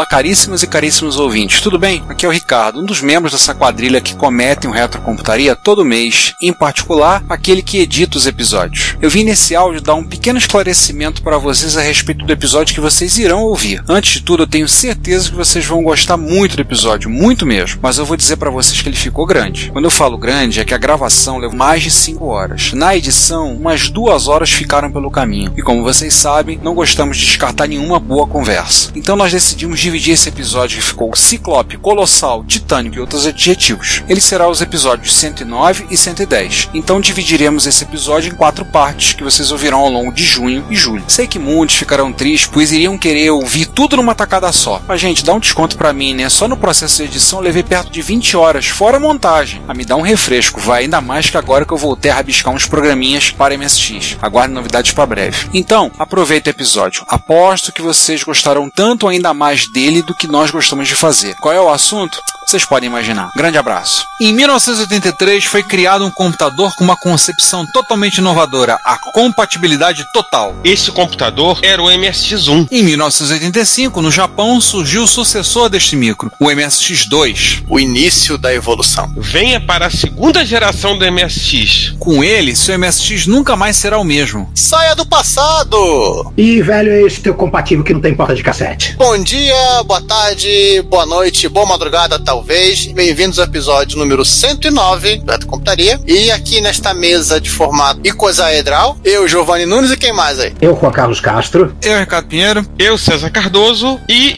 Olá, caríssimas e caríssimos ouvintes, tudo bem? Aqui é o Ricardo, um dos membros dessa quadrilha que cometem o Retrocomputaria todo mês, em particular aquele que edita os episódios. Eu vim nesse áudio dar um pequeno esclarecimento para vocês a respeito do episódio que vocês irão ouvir. Antes de tudo, eu tenho certeza que vocês vão gostar muito do episódio, muito mesmo, mas eu vou dizer para vocês que ele ficou grande. Quando eu falo grande, é que a gravação levou mais de 5 horas. Na edição, umas duas horas ficaram pelo caminho. E como vocês sabem, não gostamos de descartar nenhuma boa conversa. Então nós decidimos dividir esse episódio que ficou Ciclope, Colossal, Titânico e outros adjetivos. Ele será os episódios 109 e 110. Então dividiremos esse episódio em quatro partes que vocês ouvirão ao longo de junho e julho. Sei que muitos ficarão tristes, pois iriam querer ouvir tudo numa tacada só. Mas gente, dá um desconto para mim, né? Só no processo de edição levei perto de 20 horas, fora a montagem. A me dá um refresco, vai ainda mais que agora que eu voltei a rabiscar uns programinhas para MSX. Aguarde novidades para breve. Então, aproveita o episódio. Aposto que vocês gostarão tanto ainda mais dele do que nós gostamos de fazer. Qual é o assunto? Vocês podem imaginar. Grande abraço. Em 1983 foi criado um computador com uma concepção totalmente inovadora, a compatibilidade total. Esse computador era o MSX1. Em 1985, no Japão, surgiu o sucessor deste micro, o MSX2. O início da evolução. Venha para a segunda geração do MSX. Com ele, seu MSX nunca mais será o mesmo. Saia do passado! E velho, é esse teu compatível que não tem porta de cassete. Bom dia, boa tarde, boa noite, boa madrugada, talvez. Bem-vindos ao episódio número 109 do Reto Computaria. E aqui nesta mesa de formato icosaedral, eu, Giovanni Nunes e quem mais aí? Eu, Juan Carlos Castro. Eu, Ricardo Pinheiro. Eu, César Cardoso. E.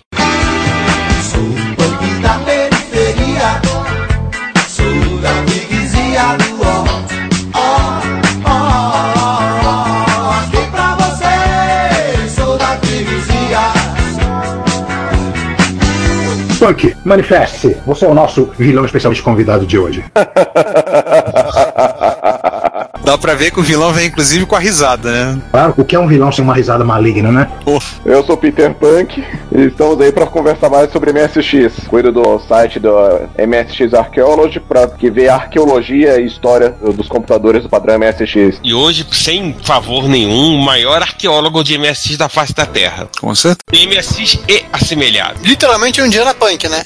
Sou Punk, manifeste-se. Você é o nosso vilão especialmente convidado de hoje. Dá pra ver que o vilão vem inclusive com a risada, né? Claro, o que é um vilão sem uma risada maligna, né? Eu sou Peter Punk e estamos aí para conversar mais sobre MSX. Cuido do site do MSX Archaeology para que vê a arqueologia e história dos computadores do padrão MSX. E hoje, sem favor nenhum, o maior arqueólogo de MSX da face da Terra. Com certeza. MSX e assemelhado. Literalmente um dia na punk, né?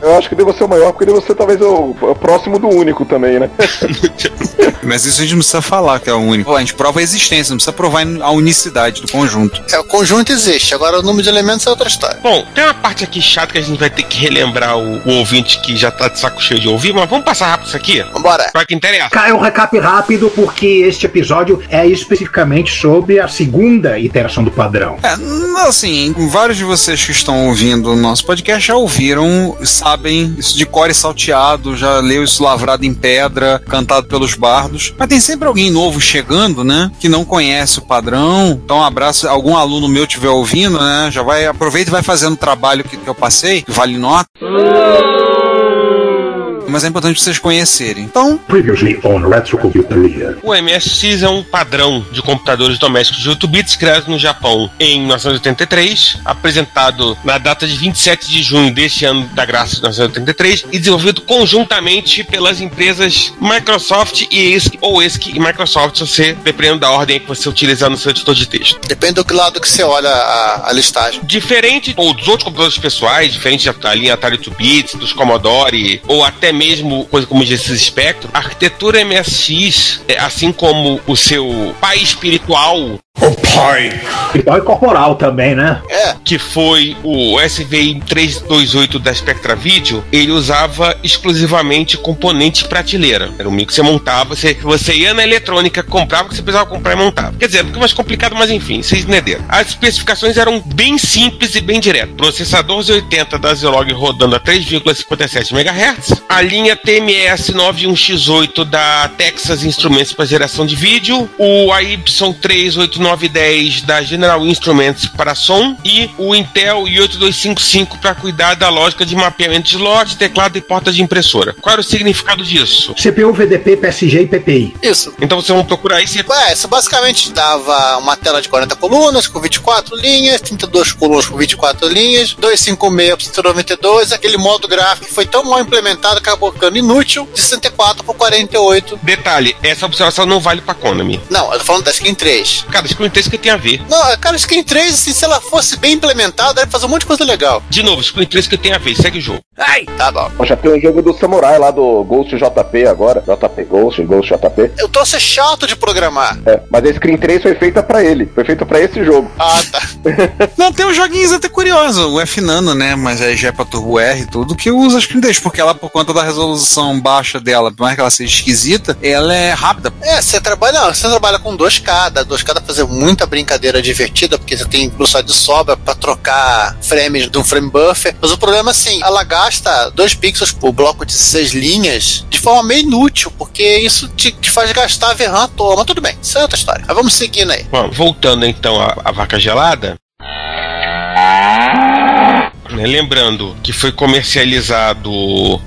Eu acho que devo ser o maior porque devo ser talvez o, o próximo do único também, né? Mas isso a gente não precisa falar que é o único. A gente prova a existência, não precisa provar a unicidade do conjunto. É, o conjunto existe, agora o número de elementos é outra história. Bom, tem uma parte aqui chata que a gente vai ter que relembrar o, o ouvinte que já tá de saco cheio de ouvir, mas vamos passar rápido isso aqui? Vambora. Pra que interessa. Cara, é um recap rápido porque este episódio é especificamente sobre a segunda iteração do padrão. É, assim, vários de vocês que estão ouvindo o nosso podcast já ouviram, sabem isso de core salteado, já leu isso lavrado em pedra, cantado pelos bardos. Mas tem sempre alguém novo chegando, né? Que não conhece o padrão. Então, um abraço. Algum aluno meu estiver ouvindo, né? Já vai, aproveita e vai fazendo o trabalho que, que eu passei, vale nota. Mas é importante vocês conhecerem. Então, Previously on Retrocomputeria. O MSX é um padrão de computadores domésticos de 8 bits criado no Japão em 1983, apresentado na data de 27 de junho deste ano da graça de 1983 e desenvolvido conjuntamente pelas empresas Microsoft e ESC, ou ESC e Microsoft, se você dependendo da ordem que você utilizar no seu editor de texto. Depende do que lado que você olha a, a listagem. Diferente ou dos outros computadores pessoais, diferente da linha Atari 2 bits, dos Commodore ou até mesmo coisa como o Genesis Spectrum, a arquitetura MSX, é, assim como o seu pai espiritual Então é corporal também, né? É, que foi o SVI 328 da Spectra Video, ele usava exclusivamente componente prateleira. Era um micro que você montava, você, você ia na eletrônica, comprava o que você precisava comprar e montava. Quer dizer, é um pouco mais complicado, mas enfim, vocês entenderam. As especificações eram bem simples e bem diretas. Processador Z80 da Zilog rodando a 3,57 MHz. A linha TMS 91X8 da Texas Instruments para geração de vídeo. O AY38910 da General Instruments para som. E o Intel i8255 para cuidar da lógica de mapeamento de slot, teclado e porta de impressora. Qual era o significado disso? CPU, VDP, PSG e PPI. isso. Então vocês vão procurar aí se É, isso basicamente dava uma tela de 40 colunas com 24 linhas, 32 colunas com 24 linhas, 256 por 192, aquele modo gráfico que foi tão mal implementado que acabou ficando inútil, de 64 por 48. Detalhe, essa observação não vale pra Konami. Não, eu tô falando da Skin 3. Cara, Screen 3 que tem a ver. Não, cara, Skin 3, assim, se ela fosse bem implementada, deve fazer um monte de coisa legal. De novo, Screen 3 que tem a ver, segue o jogo. Tá bom. Já tem um jogo do Samurai lá do Ghost JP agora. JP Ghost, Ghost JP. Eu tô ser chato de programar. É, mas a Screen 3 foi feita pra ele. Foi feita pra esse jogo. Ah, tá. Não, tem uns joguinhos até curiosos. O F Nano, né? Mas aí já é pra Turbo R e tudo, que usa Screen 3, porque ela, por conta da resolução baixa dela, por mais que ela seja esquisita, ela é rápida. É, você trabalha, não, você trabalha com 2K, dá 2K dá pra fazer muita brincadeira divertida, porque você tem velocidade de sobra pra trocar frames de um frame buffer. Mas o problema é assim, ela gasta 2 pixels por bloco de 6 linhas de forma meio inútil, porque isso te, te faz gastar VRAM à toa. Mas tudo bem, isso é outra história. Mas vamos seguindo aí. Bom, voltando então à, à vaca gelada. Né, Lembrando que foi comercializado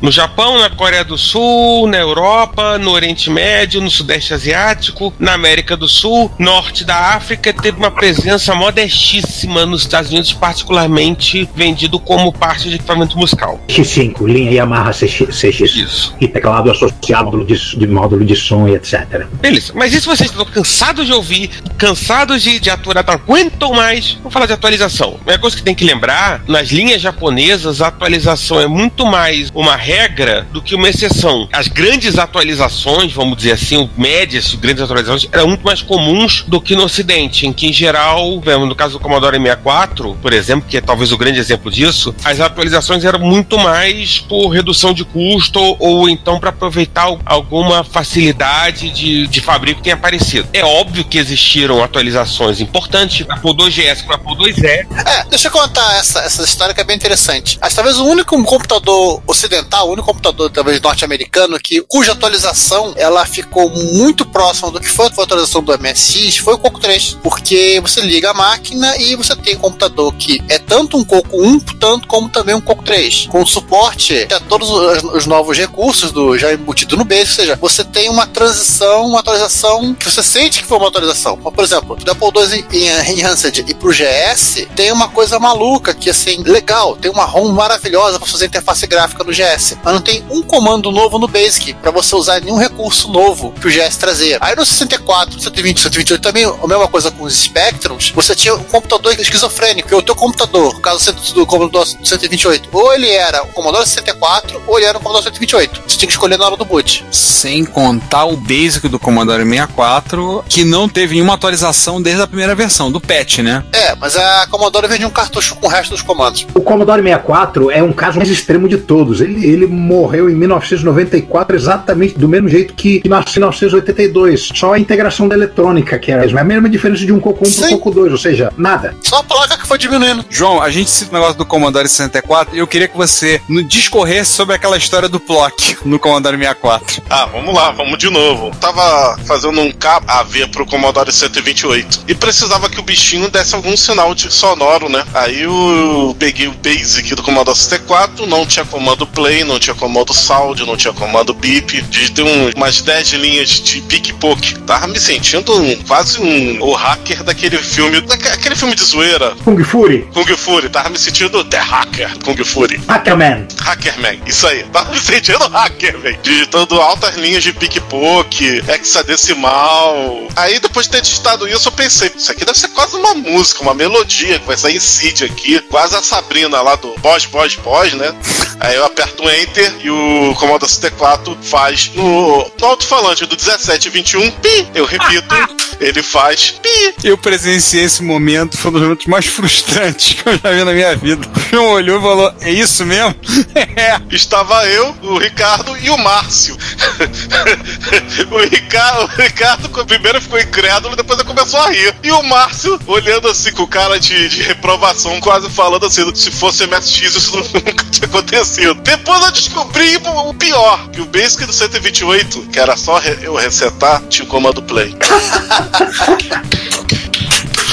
no Japão, na Coreia do Sul, na Europa, no Oriente Médio, no Sudeste Asiático, na América do Sul, Norte da África, teve uma presença modestíssima nos Estados Unidos, particularmente vendido como parte de equipamento musical. X5, linha Yamaha CX, CX. Isso. E teclado associado módulo de, de módulo de som e etc. Beleza, mas e se vocês estão cansados de ouvir, cansados de, de aturar, não aguentam mais, vamos falar de atualização. Uma coisa que tem que lembrar, nas linhas japonesas, a atualização é muito mais uma regra do que uma exceção. As grandes atualizações, vamos dizer assim, médias, grandes atualizações, eram muito mais comuns do que no ocidente, em que em geral, no caso do Commodore 64, por exemplo, que é talvez o grande exemplo disso, as atualizações eram muito mais por redução de custo ou então para aproveitar alguma facilidade de, de fabrico que tenha aparecido. É óbvio que existiram atualizações importantes para Apple 2GS para Apple 2E. É, deixa eu contar essa, essa história que é bem interessante. Mas talvez o único computador ocidental, o único computador talvez norte-americano que cuja atualização ela ficou muito próxima do que foi a atualização do MSX foi o Coco 3, porque você liga a máquina e você tem um computador que é tanto um Coco 1, tanto como também um Coco 3, com suporte a todos os, os novos recursos do já embutido no base, ou seja, você tem uma transição, uma atualização que você sente que foi uma atualização. Por exemplo, do Apple II Enhanced e pro GS, tem uma coisa maluca que assim, tem uma ROM maravilhosa para fazer interface gráfica no GS, mas não tem um comando novo no Basic para você usar nenhum recurso novo que o GS trazia. Aí no 64, 120, 128 também, a mesma coisa com os Spectrums, você tinha um computador esquizofrênico, que o teu computador, no caso do Commodore 128, ou ele era o Commodore 64 ou ele era o Commodore 128. Você tinha que escolher na hora do boot. Sem contar o basic do Commodore 64, que não teve nenhuma atualização desde a primeira versão, do patch, né? É, mas a Commodore vendia um cartucho com o resto dos comandos. O Commodore 64 é um caso mais extremo de todos. Ele, ele morreu em 1994 exatamente do mesmo jeito que, que nasceu em 1982. Só a integração da eletrônica, que era a mesma diferença de um Coco 1 para Sim. um Coco 2, ou seja, nada. Só a placa que foi diminuindo. João, a gente cita o negócio do Commodore 64 e eu queria que você discorresse sobre aquela história do Plock no Commodore 64. Ah, vamos lá, vamos de novo. Tava fazendo um cabo AV pro Commodore 128 e precisava que o bichinho desse algum sinal de sonoro, né? Aí eu peguei o Basic do Commodore 64, não tinha comando play, não tinha comando sound, não tinha comando beep, digitei um, umas 10 linhas de pique-poke. Tava me sentindo um- quase um o hacker daquele filme, daque- aquele filme de zoeira, Kung Fury, Kung Fury. Tava me sentindo The Hacker, Kung Fury. Hackerman. Hackerman, isso aí. Tava me sentindo hacker, velho. Digitando altas linhas de pickpock, hexadecimal. Aí depois de ter digitado isso, eu pensei, isso aqui deve ser quase uma música, uma melodia que vai sair Cid aqui, quase a Sabrina lá do pós, pós, pós, né? Aí eu aperto o Enter e o Commodore 64 faz no, no alto-falante do 1721, pi, eu repito, ele faz pi. Eu presenciei esse momento, foi um dos momentos mais frustrantes que eu já vi na minha vida. Um olhou e falou: É isso mesmo? é. Estava eu, o Ricardo e o Márcio. o, Ricardo, o Ricardo primeiro ficou incrédulo, depois ele começou a rir. E o Márcio olhando assim com cara de, de reprovação, quase falando assim: se fosse MSX, isso nunca tinha acontecido. Depois eu descobri o pior: que o Basic do 128, que era só eu resetar, tinha o comando play.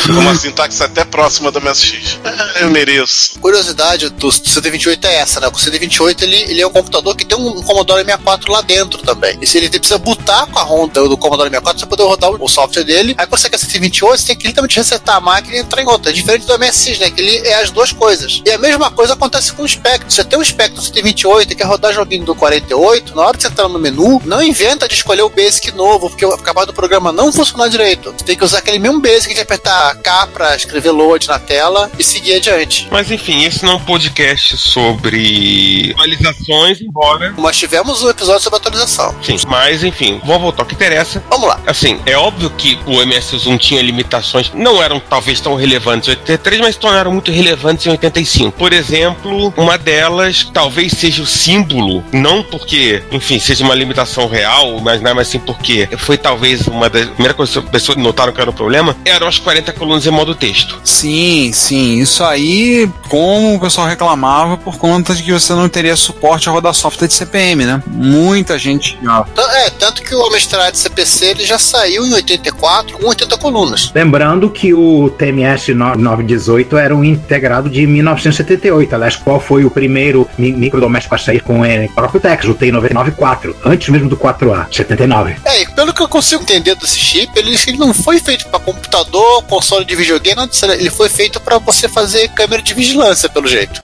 Uma sintaxe até próxima do MSX. Eu mereço. Curiosidade do 128 é essa, né? O 128 ele, ele é um computador que tem um, Commodore 64 lá dentro também. E se ele precisa botar com a ROM do, do Commodore 64, você poder rodar o, software dele. Aí quando você quer 128, você tem que literalmente resetar a máquina e entrar em outra. É diferente do MSX, né? Que ele é as duas coisas. E a mesma coisa acontece com o Spectrum. Você tem um Spectrum 128 e quer rodar joguinho do 48, na hora de você entrar no menu, não inventa de escolher o Basic novo, porque o capaz do programa não funcionar direito. Você tem que usar aquele mesmo Basic de apertar K pra escrever load na tela e seguir adiante. Mas enfim, esse não é um podcast sobre atualizações, embora. Mas tivemos um episódio sobre atualização. Sim, mas enfim, vamos voltar ao que interessa. Vamos lá. Assim, é óbvio que o MS1 tinha limitações, não eram talvez tão relevantes em 83, mas tornaram muito relevantes em 85. Por exemplo, uma delas talvez seja o símbolo, não porque, enfim, seja uma limitação real, mas não, mas sim porque foi talvez uma das primeiras coisas que as pessoas notaram que era o problema, eram as 40 colunas em modo texto. Sim, sim. Isso aí, como o pessoal reclamava por conta de que você não teria suporte a rodar software de CPM, né? Muita gente. ó, É, tanto que o Amstrad CPC ele já saiu em 84 com 80 colunas. Lembrando que o TMS 918 era um integrado de 1978. Aliás, qual foi o primeiro mi- microdoméstico a sair com o próprio Texas, o T994, antes mesmo do 4A, 79. É, e pelo que eu consigo entender desse chip, ele, ele não foi feito para computador, console de videogame, ele foi feito para você fazer câmera de vigilância, pelo jeito.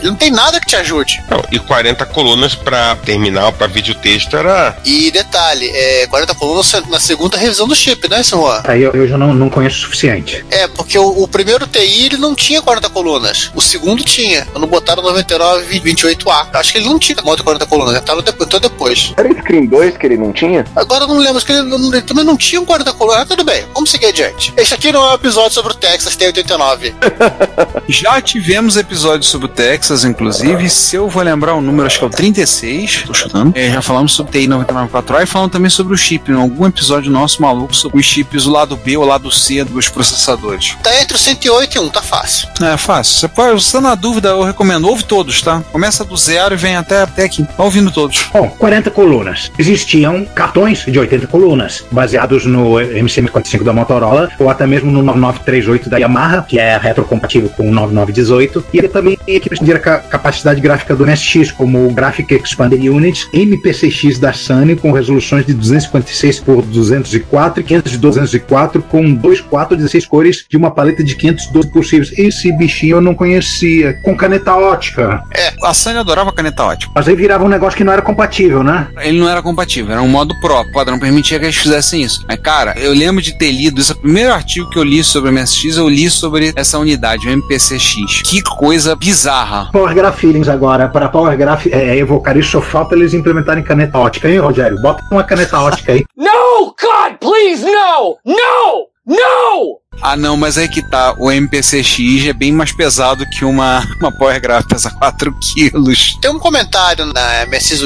Ele não tem nada que te ajude. Não, e 40 colunas para terminal, para vídeo texto era. E detalhe, é 40 colunas na segunda revisão do chip, né, senhor? Aí eu, eu já não, não conheço o suficiente. É, porque o, o primeiro TI ele não tinha 40 colunas. O segundo tinha. Quando botaram 99 e 28A. Acho que ele não tinha modo 40 colunas, entraram depois, então depois. Era Screen 2 que ele não tinha? Agora eu não lembro, acho que ele, não- ele também não tinha um 40 colunas. Ah, tudo bem, vamos seguir adiante. Este aqui não é um episódio sobre o Texas T89. Já tivemos episódios sobre o Texas, inclusive. Se eu vou lembrar o número, acho que é o 36. Tô chutando. É, já falamos sobre TI 994A e falamos também sobre o chip. Em algum episódio nosso maluco sobre os chips, o lado B ou o lado C dos processadores. Tá entre o 108 e 1, tá fácil. É fácil. Você pode, se tá na dúvida, eu recomendo. Ouve todos, tá? Começa do zero e vem até, até aqui. Vai ouvindo todos. Bom, 40 colunas. Existiam cartões de 80 colunas, baseados no MC45 da Motorola, ou até mesmo no 9938 da Yamaha, que é retrocompatível com o 9918. E ele também tem equipes de capacidade gráfica do MSX, como o Graphic Expander Unit, MPCX da Sony, com resoluções de 256 por 204 e 500 de 204, com 2, 4, 16 cores de uma paleta de 512 possíveis. Esse bichinho eu não conhecia. Com caneta ótica. A Sony adorava caneta ótima. Mas aí virava um negócio que não era compatível, né? Ele não era compatível, era um modo Pro. O padrão permitia que eles fizessem isso. Mas, cara, eu lembro de ter lido isso. O primeiro artigo que eu li sobre o MSX, eu li sobre essa unidade, o MPCX. Que coisa bizarra. Power Graph Feelings agora, para Power Graph é, evocar isso, só falta eles implementarem caneta ótica, hein, Rogério? Bota uma caneta ótica aí. No! God, please, no! No! No! Ah, não, mas aí que tá. O MPCX é bem mais pesado que uma, uma Power Graph, pesa 4 quilos. Tem um comentário na MSX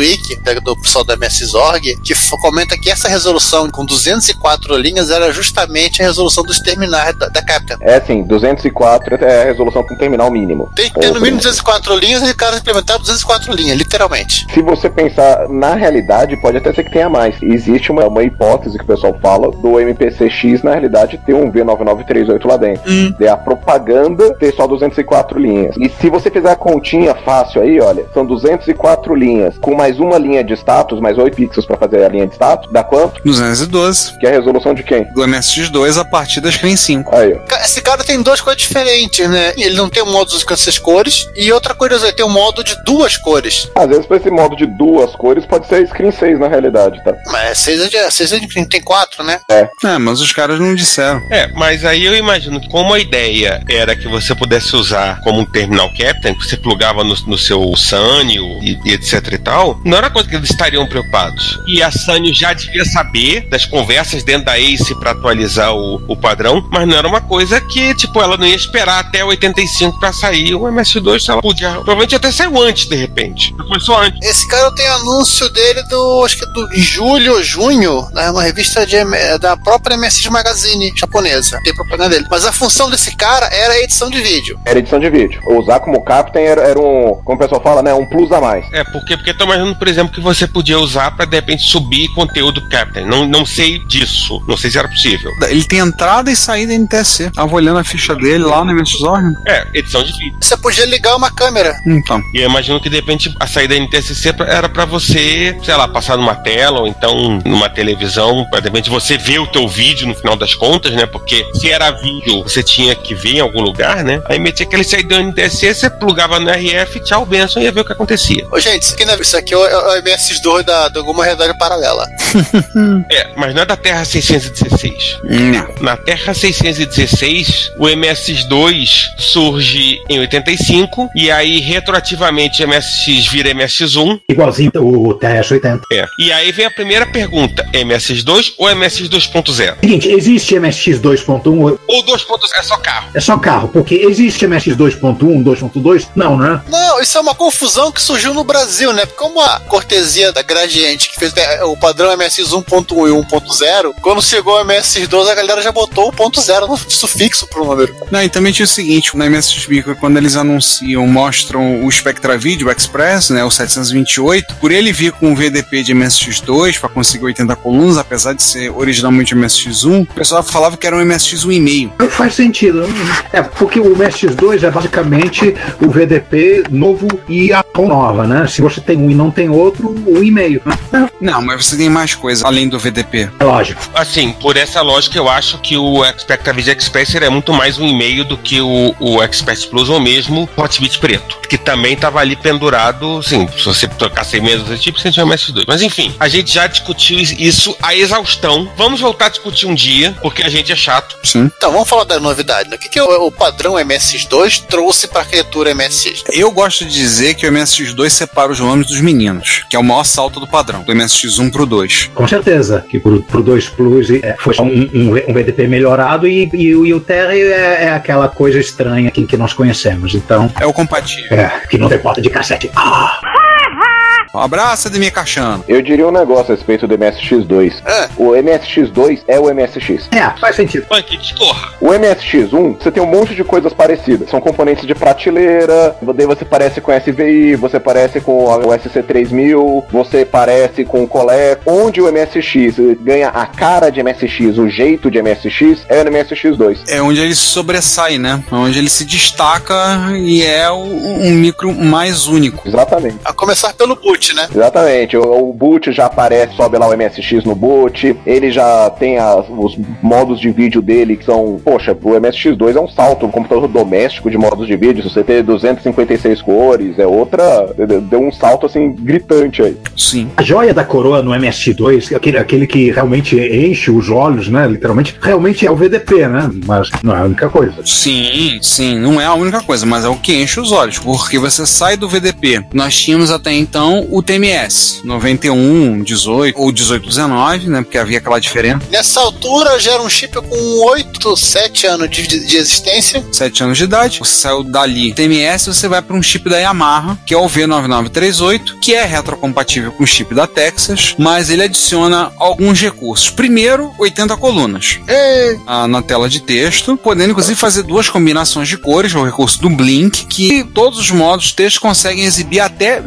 da- do pessoal da MSX.org, que f- comenta que essa resolução com 204 linhas era justamente a resolução dos terminais da, da Captain. É assim, 204 é a resolução um terminal mínimo. Tem que ter no mínimo 204 linhas e o cara implementaram 204 linhas, literalmente. Se você pensar na realidade, pode até ser que tenha mais. Existe uma, uma hipótese que o pessoal fala do MPCX, na realidade, ter um V9938 lá dentro. É a propaganda ter só 204 linhas. E se você fizer a continha fácil aí, olha, são 204 linhas, com mais uma linha de status, mais 8 pixels para fazer a linha de status, dá quanto? 212. Que é a resolução de quem? Do MSX2 a partir da Screen 5. Aí, ó. Esse cara tem duas coisas diferentes, né? Ele não tem um modo com essas cores, e outra coisa, ele tem um modo de duas cores. Às vezes, pra esse modo de duas cores, pode ser screen 6 na realidade, tá? Mas seis é de, seis é de, tem quatro, né? É, mas os caras não disseram. É, mas Aí eu imagino que como a ideia era que você pudesse usar como um terminal captain, que você plugava no, no seu Sanyo e, e etc e tal, não era coisa que eles estariam preocupados. E a Sanyo já devia saber das conversas dentro da ACE para atualizar o, o padrão, mas não era uma coisa que, tipo, ela não ia esperar até 85 para sair o MS2, se ela podia. Provavelmente até saiu antes, de repente. Começou antes. Esse cara tem anúncio dele do, acho que do julho junho, né, uma revista de, da própria MSX Magazine japonesa. Propaganda dele. Mas a função desse cara era a edição de vídeo. Era edição de vídeo. Usar como captain era, era um, como o pessoal fala, né? Um plus a mais. É, porque, porque eu tô imaginando, por exemplo, que você podia usar para de repente subir conteúdo Captain. Não, não sei disso. Não sei se era possível. Ele tem entrada e saída NTSC. Tava olhando a ficha dele lá no Zorn. É, edição de vídeo. Você podia ligar uma câmera. Então. E eu imagino que de repente a saída NTSC pra- era pra você, sei lá, passar numa tela ou então numa televisão, pra de repente você ver o teu vídeo no final das contas, né? Porque se era vídeo, você tinha que ver em algum lugar, né? Aí metia aquele saída NTSC, você plugava no RF, tchau, benção, e ia ver o que acontecia. Ô, gente, isso aqui, não é- isso aqui é o, é o MS2 da, de alguma realidade paralela. É, mas não é da Terra 616. Não. Na Terra 616, o MS2 surge em 85 e aí retroativamente MSX vira MSX1. Igualzinho o TS-80. É. E aí vem a primeira pergunta: MSX2 ou MSX 2.0? Seguinte, existe MSX 2.1, Ou 2.0 é só carro? é só carro, porque existe MSX 2.1, 2.2? Não, né? Não, isso é uma confusão que surgiu no Brasil, né? Como a cortesia da Gradiente, que fez é, o padrão MSX 1.1 e 1.0, quando chegou o MSX 2, a galera já botou o ponto zero no sufixo pro número. Não, e também tinha o seguinte, na MSX Micro, quando eles anunciam, mostram o Spectra Video Express, né, o 728, por ele vir com o VDP de MSX2 para conseguir 80 colunas, apesar de ser originalmente MSX1, o pessoal falava que era um MSX 1,5. Não faz sentido. É, porque o MSX2 é basicamente o VDP novo e a nova, né? Se você tem um e não tem outro, um e meio. né? Não, mas você tem mais coisa além do VDP. É lógico. Assim, por essa lógica, eu acho que o Expecta Video Express é muito mais um e-mail do que o, o Expert Plus ou mesmo o Hotbit preto, que também estava ali pendurado, assim, se você trocar seis meses desse tipo, você tinha um MS2. Mas enfim, a gente já discutiu isso a exaustão. Vamos voltar a discutir um dia, porque a gente é chato. Sim. Então, vamos falar da novidade. Né? O que, que o, o padrão MSX2 trouxe pra criatura MSX? Eu gosto de dizer que o MSX2 separa os homens dos meninos, que é o maior salto do padrão, do MSX1 pro 2. Com certeza. Que pro, pro 2 Plus é, foi só um, um, um VDP melhorado e, e, o- e o Terry é, é aquela coisa estranha que, que nós conhecemos. Então, É o compatível. é, que não tem porta de cassete. Ah! Um abraço, Ademir Cachano. Eu diria um negócio a respeito do MSX2. Ah. O MSX2 é o MSX. É, faz sentido. Punk, discorra. O MSX1, você tem um monte de coisas parecidas. São componentes de prateleira, daí você parece com SVI, você parece com o SC3000, você parece com o Colec. Onde o MSX ganha a cara de MSX, o jeito de MSX, é no MSX2. É onde ele sobressai, né? É onde ele se destaca e é o- um micro mais único. Exatamente. A começar pelo boot, né? Exatamente, o, o boot já aparece, sobe lá o MSX no boot, ele já tem as- os modos de vídeo dele que são, poxa, o MSX2 é um salto, um computador doméstico de modos de vídeo, se você ter 256 cores, é outra, deu um salto assim gritante aí. Sim. A joia da coroa no MSX2, aquele, aquele que realmente enche os olhos, né? Literalmente, realmente é o VDP, né? Mas não é a única coisa. Sim, sim, não é a única coisa, mas é o que enche os olhos, porque você sai do VDP. Nós tínhamos até então o TMS, 91, 18 ou 18, 19, né? Porque havia aquela diferença, Nessa altura já era um chip com 8, 7 anos de, de- existência. 7 anos de idade. Você saiu dali TMS, você vai para um chip da Yamaha, que é o V9938, que é retrocompatível com o chip da Texas, mas ele adiciona alguns recursos. Primeiro, 80 colunas. ah, na tela de texto, podendo inclusive fazer duas combinações de cores, o recurso do Blink, que todos os modos texto conseguem exibir até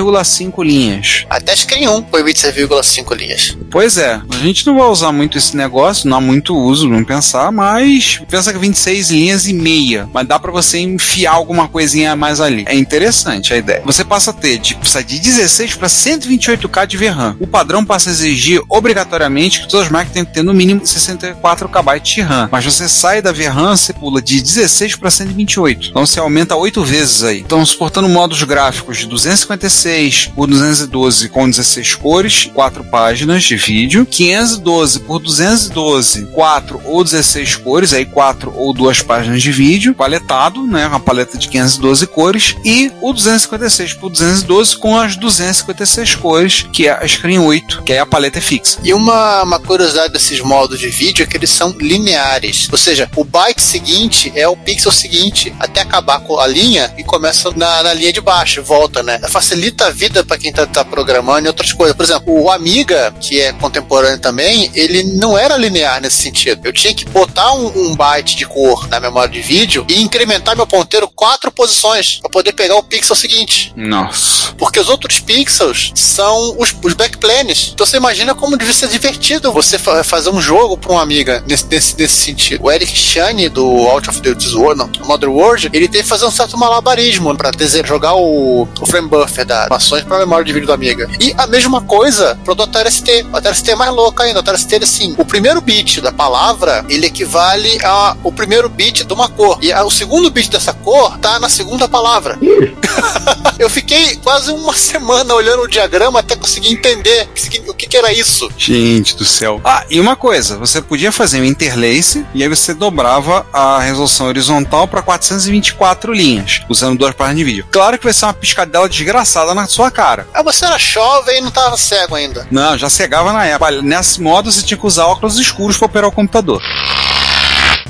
26,5 linhas. Até Screen 1 foi 26,5 linhas. Pois é, a gente não vai usar muito esse negócio, não há muito uso, não pensar, mas pensa que 26 linhas e meia, mas dá pra você enfiar alguma coisinha a mais ali. É interessante a ideia. Você passa a ter de, de 16 para 128K de VRAM. O padrão passa a exigir obrigatoriamente que todas as máquinas tenham que ter no mínimo 64 KB de RAM, mas você sai da VRAM, você pula de 16 para 128. Então você aumenta 8 vezes aí. Então suportando modos gráficos de 256 516 por 212 com 16 cores, 4 páginas de vídeo. 512 por 212, 4 ou 16 cores, aí 4 ou 2 páginas de vídeo, paletado, né? Uma paleta de 512 cores. E o 256 por 212 com as 256 cores, que é a Screen 8, que aí a paleta é fixa. E uma, uma curiosidade desses modos de vídeo é que eles são lineares. Ou seja, o byte seguinte é o pixel seguinte, até acabar com a linha e começa na, na linha de baixo, volta, né? Facilita a vida para quem tá, tá programando e outras coisas. Por exemplo, o Amiga, que é contemporâneo também, ele não era linear nesse sentido. Eu tinha que botar um, um byte de cor na memória de vídeo e incrementar meu ponteiro quatro posições para poder pegar o pixel seguinte. Nossa. Porque os outros pixels são os, os backplanes. Então você imagina como devia ser divertido você fa- fazer um jogo para um amiga nesse, nesse, nesse sentido. O Eric Shane do Out of the World, não, Mother World, ele teve que fazer um certo malabarismo para jogar o, o frame buffer das animações para memória de vídeo do Amiga. E a mesma coisa pro do Atari ST. O Atari ST é mais louco ainda. O Atari ST, assim, o primeiro bit da palavra, ele equivale ao primeiro bit de uma cor. E a- o segundo bit dessa cor tá na segunda palavra. Eu fiquei quase uma semana olhando o diagrama até conseguir entender o o que, que era isso. Gente do céu. Ah, e uma coisa, você podia fazer um interlace e aí você dobrava a resolução horizontal para 424 linhas, usando duas páginas de vídeo. Claro que vai ser uma piscadela desgraçada na sua cara. Ah, você era jovem e não tava cego ainda. Não, já cegava na época. Nesse modo você tinha que usar óculos escuros para operar o computador.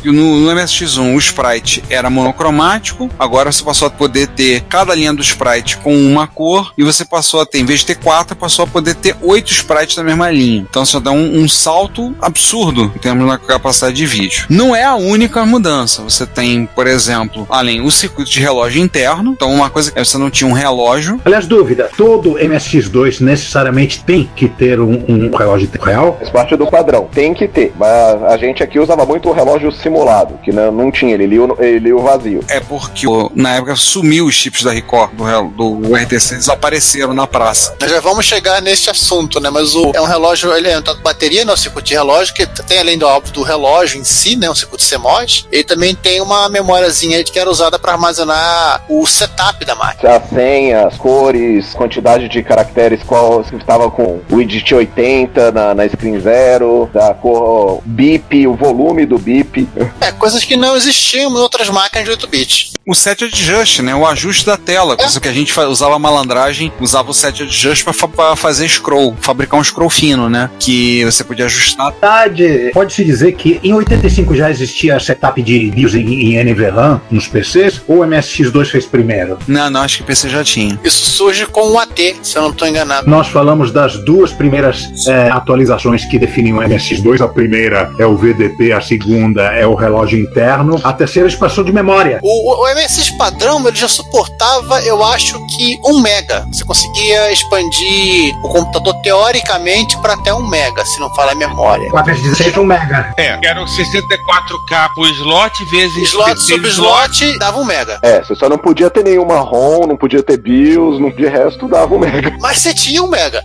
No, no MSX1 o sprite era monocromático, agora você passou a poder ter cada linha do sprite com uma cor, e você passou a ter, em vez de ter quatro, passou a poder ter oito sprites da mesma linha. Então você dá um, um salto absurdo em termos da capacidade de vídeo. Não é a única mudança. Você tem, por exemplo, além o circuito de relógio interno, então uma coisa é você não tinha um relógio. Aliás, dúvida: todo MSX2 necessariamente tem que ter um, um relógio real? Faz parte do padrão. Tem que ter. Mas a gente aqui usava muito o relógio simulado, que não, não tinha, ele lia, ele lia o vazio. É porque na época sumiu os chips da Record, do, do RTC, desapareceram na praça. Nós já vamos chegar nesse assunto, né? Mas o, é um relógio, ele é um tanto bateria, né? Um circuito de relógio, que tem além do óbvio do relógio em si, né? Um circuito CMOS, ele também tem uma memóriazinha que era usada para armazenar o setup da máquina. As senhas, cores, quantidade de caracteres, qual se estava com o widget 80 na, na screen zero, da cor bip, o volume do bip. É, coisas que não existiam em outras máquinas de 8-bit. O set adjust, né? O ajuste da tela. Coisa que a gente usava malandragem, usava o set adjust pra, fa- pra fazer scroll, fabricar um scroll fino, né? Que você podia ajustar. verdade, pode-se dizer que em 85 já existia setup de BIOS em, em NVRAM nos PCs, ou o MSX2 fez primeiro? Não, não, acho que o PC já tinha. Isso surge com o AT, se eu não estou enganado. Nós falamos das duas primeiras é, atualizações que definem o MSX2. A primeira é o VDP, a segunda é o relógio interno, a terceira expansão de memória. O, o MSX padrão ele já suportava, eu acho que 1 mega. Você conseguia expandir o computador teoricamente para até 1 mega, se não falar memória. 416 é um mega. É, era o 64K por slot vezes Slot 16 sobre slot dava 1 mega. É, você só não podia ter nenhuma ROM, não podia ter BIOS, não, de resto dava um mega. Mas você tinha 1 mega.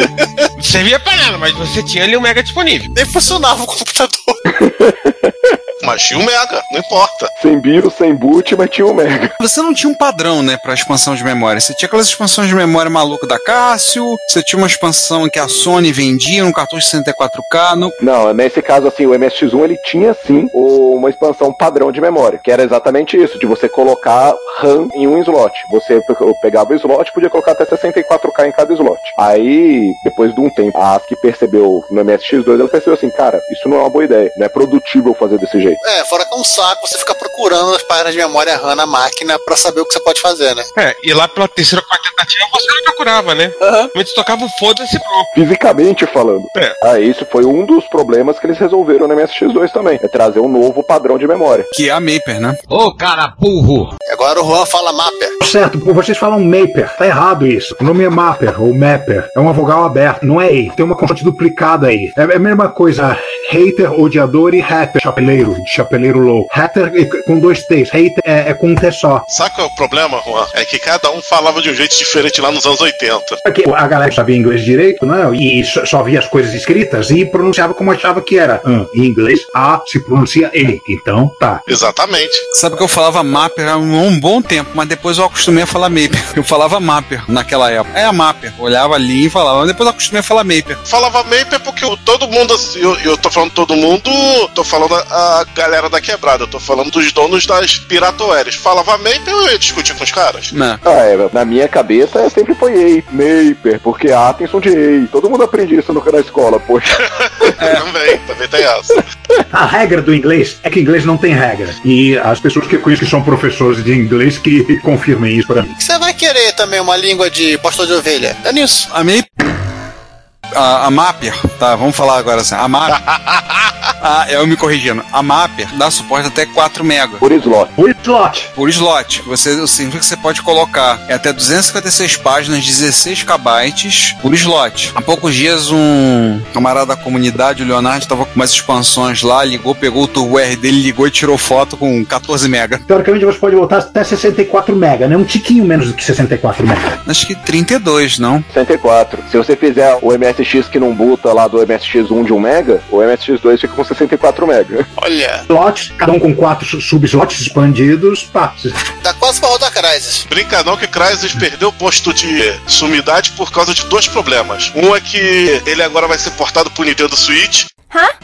Servia pra nada, mas você tinha ali um mega disponível. Nem funcionava o computador. Mas tinha um mega, não importa. Sem BIOS, sem boot, mas tinha um mega. Você não tinha um padrão, né, pra expansão de memória. Você tinha aquelas expansões de memória maluca da Cássio, você tinha uma expansão que a Sony vendia no cartucho 64K. No... Não, nesse caso, assim, o MSX1 ele tinha sim o- uma expansão padrão de memória, que era exatamente isso, de você colocar RAM em um slot. Você pe- pegava o slot e podia colocar até 64K em cada slot. Aí, depois de um tempo, a ASCII percebeu no MSX2, ela percebeu assim, cara, isso não é uma boa ideia, não é produtível fazer desse jeito. É, fora que é um saco você ficar procurando as páginas de memória RAM na máquina para saber o que você pode fazer, né? É, e lá pela terceira ou quarta tentativa você não procurava, né? Aham. Mas tocava o foda-se pronto. Fisicamente falando. É. Aí isso foi um dos problemas que eles resolveram no MSX2 também, é trazer um novo padrão de memória. Que é a Maper, né? Ô cara burro! Agora o Juan fala Mapper. Certo, pô, vocês falam Maper, tá errado isso. O nome é Mapper ou Mapper, é uma vogal aberta, não é E. Tem uma constante duplicada aí. É é a mesma coisa, hater, odiador e hater, chapeleiro, chapeleiro low. Hater é com dois T's, hater é, é com um T só. Sabe qual é o problema, Juan? É que cada um falava de um jeito diferente. lá nos anos 80. Porque a galera sabia inglês direito, né? E só, só via as coisas escritas e pronunciava como achava que era. Ah, em inglês, A se pronuncia E. Então, tá. Exatamente. Sabe que eu falava Mapper há um, um bom tempo, mas depois eu acostumei a falar Maper. Eu falava Mapper naquela época. É a Mapper. Olhava ali e falava, mas depois eu acostumei a falar Maper. Falava Maper porque todo mundo, assim, eu, eu tô falando todo mundo, tô falando a, a galera da quebrada, eu tô falando dos donos das piratoeres. Falava Maper, eu ia discutir com os caras. Né? Ah, é, na minha cabeça sempre foi Ei, Maper, porque A tem som de Ei. Todo mundo aprende isso no, na escola, poxa. Também, também tem essa. A regra do inglês é que inglês não tem regra. E as pessoas que eu conheço que são professores de inglês que confirmem isso pra mim. Você vai querer também uma língua de pastor de ovelha? É nisso. A Maper. A, a Mapper, tá, vamos falar agora assim. A Mapper. ah, eu me corrigindo. A Mapper dá suporte até 4 MB. Por slot. O slot. Por slot. Você, significa que você pode colocar é até 256 páginas, 16 KB por slot. Há poucos dias, um camarada da comunidade, o Leonardo, estava com umas expansões lá, ligou, pegou o Turbo R dele, ligou e tirou foto com 14 MB. Teoricamente você pode voltar até 64 mega, né? Um tiquinho menos do que 64 mega. Acho que 32, não? 64. Se você fizer o MSX que não buta lá do MSX1 de 1 mega, o MSX2 fica com 64 mega. Olha, Slots, cada um com quatro su- subslots expandidos. Pá, dá quase pra rodar Crysis. Brinca não que Crysis perdeu o posto de sumidade por causa de dois problemas. Um é que ele agora vai ser portado pro Nintendo Switch.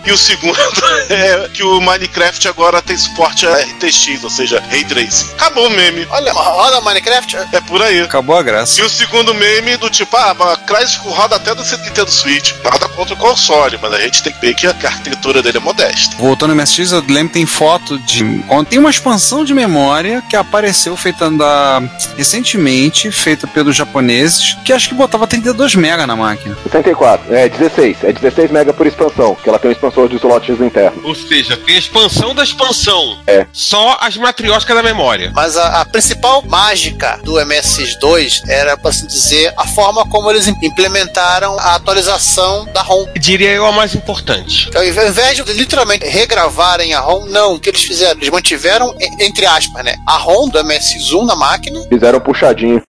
E o segundo é que o Minecraft agora tem suporte a RTX, ou seja, Ray Tracing. Acabou o meme. Olha, roda Minecraft. É por aí. Acabou a graça. E o segundo meme do tipo, ah, a Crysis roda até do Nintendo Switch. Nada contra o console, mas a gente tem que ver que a arquitetura dele é modesta. Voltando ao MSX, eu lembro que tem foto de. Tem uma expansão de memória que apareceu feita da. recentemente, feita pelos japoneses, que acho que botava 32 MB na máquina. 64. É 16. É 16 mega por expansão, que ela tem um expansor de slots interno. Ou seja, tem a expansão da expansão. É. Só as matrióticas da memória. Mas a, a principal mágica do MSX2 era, para assim dizer, a forma como eles im- implementaram a atualização da ROM. Diria eu a mais importante. Então, ao invés de literalmente regravarem a ROM, não, o que eles fizeram? Eles mantiveram, entre aspas, né, a ROM do MSX1 na máquina Fizeram puxadinho.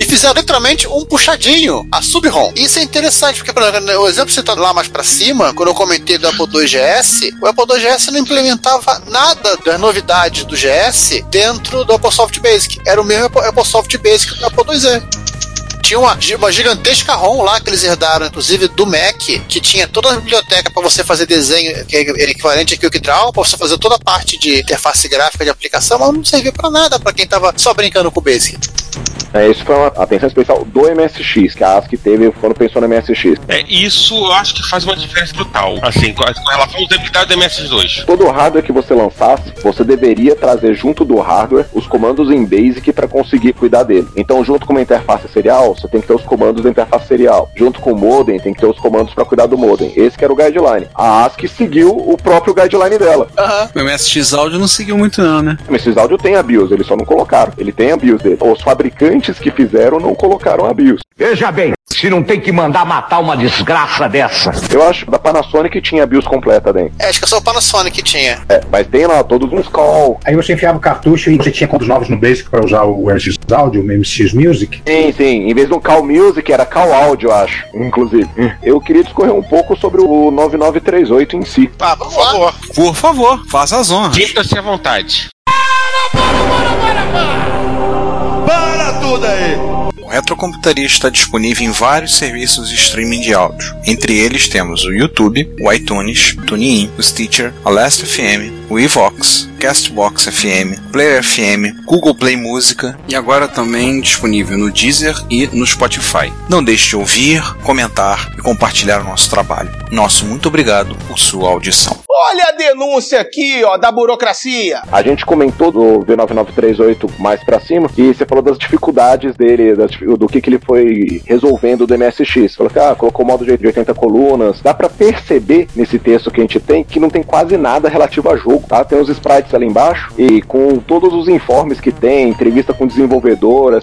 E fizeram literalmente um puxadinho, a sub-ROM. Isso é interessante, porque, por exemplo, o exemplo citado lá mais pra cima, quando eu comentei do Apple II GS, o Apple II GS não implementava nada das novidades do GS dentro do Apple Soft Basic. Era o mesmo Apple- Soft Basic do Apple IIe. Tinha uma, uma gigantesca ROM lá que eles herdaram, inclusive do Mac, que tinha toda a biblioteca para você fazer desenho, que é equivalente a QuickDraw, para você fazer toda a parte de interface gráfica de aplicação, mas não servia para nada para quem tava só brincando com o Basic. É, isso foi uma atenção especial do MSX, que a ASCII teve quando pensou no MSX. É, isso eu acho que faz uma diferença brutal. Assim, com relação à usabilidade do MS2. Todo hardware que você lançasse, você deveria trazer junto do hardware os comandos em BASIC para conseguir cuidar dele. Então, junto com uma interface serial, você tem que ter os comandos da interface serial. Junto com o modem, tem que ter os comandos para cuidar do modem. Esse que era o guideline. A ASCII seguiu o próprio guideline dela. O MSX áudio não seguiu muito, não, né? O MSX Audio tem a BIOS, eles só não colocaram. Ele tem a BIOS dele. Os fabricantes que fizeram não colocaram a BIOS. Veja bem, se não tem que mandar matar uma desgraça dessa. Eu acho que da Panasonic tinha a BIOS completa dentro. É, acho que é só o Panasonic que tinha. É, mas tem lá todos uns call. Aí você enfiava o cartucho e você tinha contos novos no Basic para usar o MSX Audio, o MSX Music. Sim, sim. Em vez do Call Music, era Call Audio, eu acho. Inclusive. Eu queria discorrer um pouco sobre o 9938 em si. Ah, por favor. Por favor, faça as honras. Sinta-se à vontade. Para tudo aí! O Retrocomputaria está disponível em vários serviços de streaming de áudio. Entre eles temos o YouTube, o iTunes, o TuneIn, o Stitcher, a Last FM, o Evox, Castbox FM, Player FM, Google Play Música e agora também disponível no Deezer e no Spotify. Não deixe de ouvir, comentar e compartilhar o nosso trabalho. Nosso muito obrigado por sua audição. Olha a denúncia aqui, ó, da burocracia. A gente comentou do V9938 mais pra cima e você falou das dificuldades dele, das do que, que ele foi resolvendo do MSX. Falou que ah, colocou modo de 80 colunas. Dá pra perceber nesse texto que a gente tem que não tem quase nada relativo a jogo, tá? Tem os sprites ali embaixo e com todos os informes que tem, entrevista com desenvolvedor,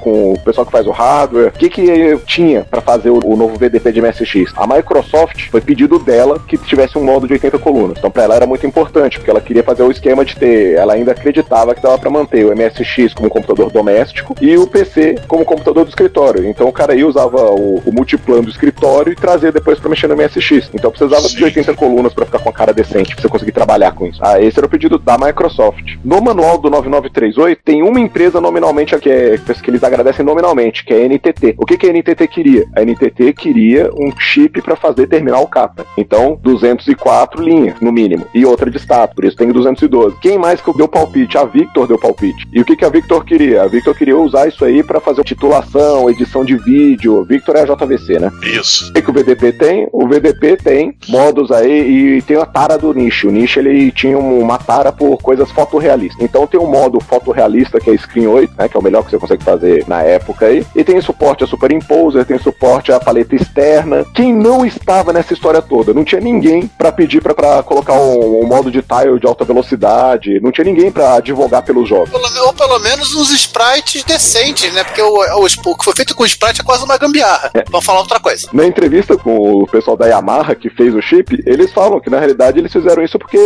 com o pessoal que faz o hardware, o que que tinha pra fazer o, o novo VDP de MSX. A Microsoft foi pedido dela que tivesse um modo de 80 colunas. Então, pra ela era muito importante, porque ela queria fazer o esquema de ter. Ela ainda acreditava que dava pra manter o MSX como computador doméstico e o PC como computador do escritório. Então, o cara aí usava o, o multiplano do escritório e trazia depois pra mexer no MSX. Então, precisava de 80 colunas pra ficar com a cara decente, pra você conseguir trabalhar com isso. Ah, esse era o pedido da Microsoft. No manual do 9938, tem uma empresa nominalmente que, é, que eles agradecem nominalmente, que é a NTT. O que, que a NTT queria? A NTT queria um chip pra fazer terminal capa. Então, 204 linhas, no mínimo. E outra de status, por isso tem 212. Quem mais que deu palpite? A Victor deu palpite. E o que, que a Victor queria? A Victor queria usar isso aí pra fazer titulação, edição de vídeo. Victor é a JVC, né? Isso. O que, que o VDP tem? O VDP tem modos aí e tem a tara do nicho. O nicho ele tinha uma tara por coisas fotorrealistas. Então tem um modo fotorrealista que é Screen 8, né? Que é o melhor que você consegue fazer na época aí. E tem suporte a Superimposer, tem suporte a paleta externa. Quem não estava nessa história toda? Não tinha ninguém para pedir para colocar um, um, modo de tile de alta velocidade. Não tinha ninguém para advogar pelos jogos. Ou pelo menos uns sprites decentes, né? Porque o, o, o que foi feito com o sprite é quase uma gambiarra. É. Vamos falar outra coisa. Na entrevista com o pessoal da Yamaha que fez o chip, eles falam que na realidade eles fizeram isso porque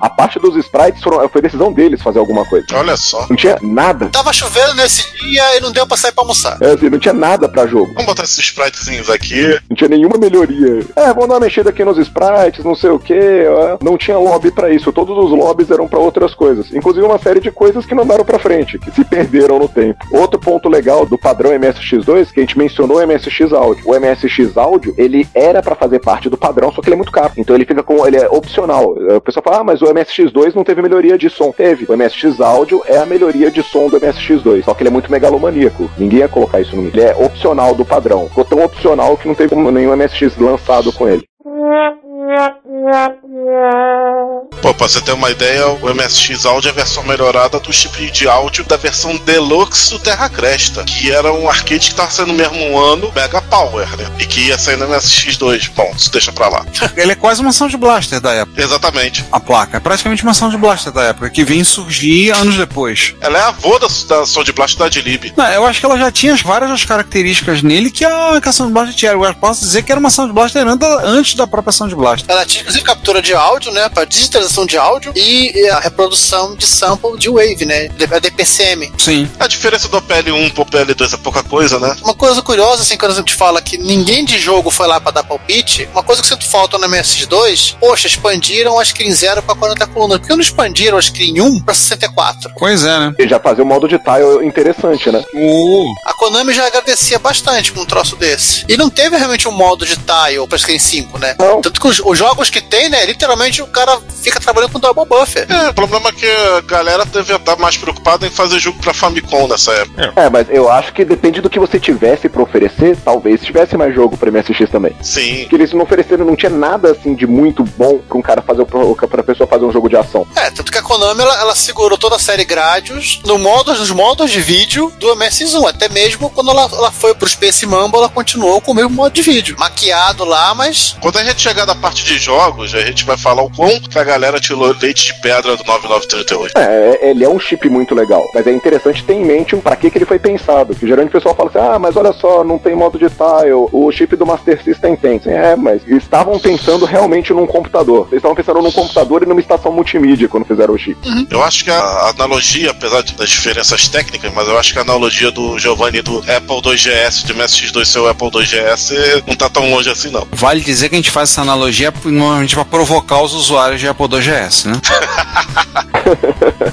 a parte dos sprites foram, foi decisão deles fazer alguma coisa. Olha só. Não tinha nada. Tava chovendo nesse dia e não deu pra sair pra almoçar. É assim, não tinha nada pra jogo. Vamos botar esses spritezinhos aqui. Não tinha nenhuma melhoria. É, vamos dar uma mexida aqui nos sprites, não sei o que. Não tinha lobby para isso. Todos os lobbies eram para outras coisas. Inclusive uma série de coisas que não deram pra frente, que se perderam no tempo. Outro ponto legal do padrão MSX2, que a gente mencionou o MSX Audio. O MSX Audio, ele era para fazer parte do padrão, só que ele é muito caro. Então ele fica com. ele é opcional. O pessoal fala, ah, mas o MSX2 não teve melhoria de som. Teve. O MSX Audio é a melhoria de som do MSX2. Só que ele é muito megalomaníaco. Ninguém ia colocar isso no Ele é opcional do padrão. Ficou tão opcional que não teve nenhum MSX lançado com ele. Pô, pra você ter uma ideia, o MSX Audio é a versão melhorada do chip de áudio da versão Deluxe do Terra Cresta, que era um arcade que tava saindo no mesmo ano, Mega Power, né? E que ia sair no MSX2. Bom, isso deixa pra lá. Ele é quase uma Sound Blaster da época. Exatamente. A placa é praticamente uma Sound Blaster da época, que vem surgir anos depois. Ela é a avó da, da Sound Blaster da Adlib. Não, eu acho que ela já tinha várias das características nele que a, que a Sound Blaster tinha. Eu posso dizer que era uma Sound Blaster antes da própria Sound Blaster. Ela tinha, inclusive, captura de áudio, né? Pra digitalização de áudio e a reprodução de sample de wave, né? A DPCM. Sim. A diferença do PL1 pro PL2 é pouca coisa, né? Uma coisa curiosa, assim, quando a gente fala que ninguém de jogo foi lá pra dar palpite, uma coisa que sinto falta no MSX2, poxa, expandiram a screen 0 pra 40 colunas. Por que não expandiram a screen 1 pra 64? Pois é, né? E já fazia um modo de tile interessante, né? Uh. A Konami já agradecia bastante com um troço desse. E não teve realmente um modo de tile pra screen 5, né? Não. Tanto que os, os jogos que tem, né, literalmente o cara fica trabalhando com double buffer. É, o problema é que a galera devia estar mais preocupada em fazer jogo pra Famicom nessa época. É, mas eu acho que depende do que você tivesse pra oferecer, talvez tivesse mais jogo pra MSX também. Sim. Que eles não ofereceram, não tinha nada assim de muito bom pra um cara fazer, pra pessoa fazer um jogo de ação. É, tanto que a Konami ela, ela segurou toda a série Gradius no modo, nos modos de vídeo do MSX1. Até mesmo quando ela, ela foi pro Space Mamba, ela continuou com o mesmo modo de vídeo. Maquiado lá, mas. Quando a gente chegar na parte de jogos, a gente vai falar o quão que a galera tirou leite de pedra do 9938. É, ele é um chip muito legal, mas é interessante ter em mente um pra que, que ele foi pensado. Que geralmente o pessoal fala assim: ah, mas olha só, não tem modo de tile, o chip do Master System tem. É, mas estavam pensando realmente num computador. Eles estavam pensando num computador e numa estação multimídia quando fizeram o chip. Uhum. Eu acho que a analogia, apesar das diferenças técnicas, mas eu acho que a analogia do Giovanni do Apple 2GS, de MSX2 ser o Apple 2GS, não tá tão longe assim, não. Vale dizer que a gente faz essa analogia normalmente pra provocar os usuários de Apple 2GS, né?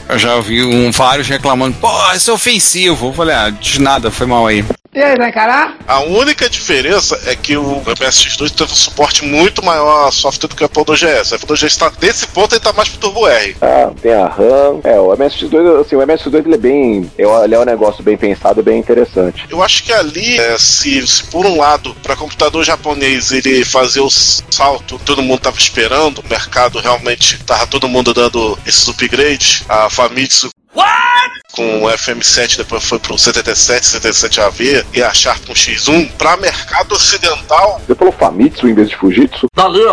Eu já ouvi um, vários reclamando, pô, isso é ofensivo. Eu falei, ah, de nada, foi mal aí. E aí, vai encarar? A única diferença é que o MSX2 teve um suporte muito maior a software do que o Apple 2GS. O Apple 2GS tá, nesse ponto ele tá mais pro Turbo R. Ah, tem a RAM. É, o MSX2, assim, o MSX2 ele é bem. Ele é um negócio bem pensado, bem interessante. Eu acho que ali, é, se, se por um lado, para computador japonês ele fazer o salto, todo mundo tava esperando, o mercado realmente tava todo mundo dando esses upgrades, a Famitsu com o FM7, depois foi pro 77, 77AV e a Sharp com X1, pra mercado ocidental, Você falou Famitsu em vez de Fujitsu?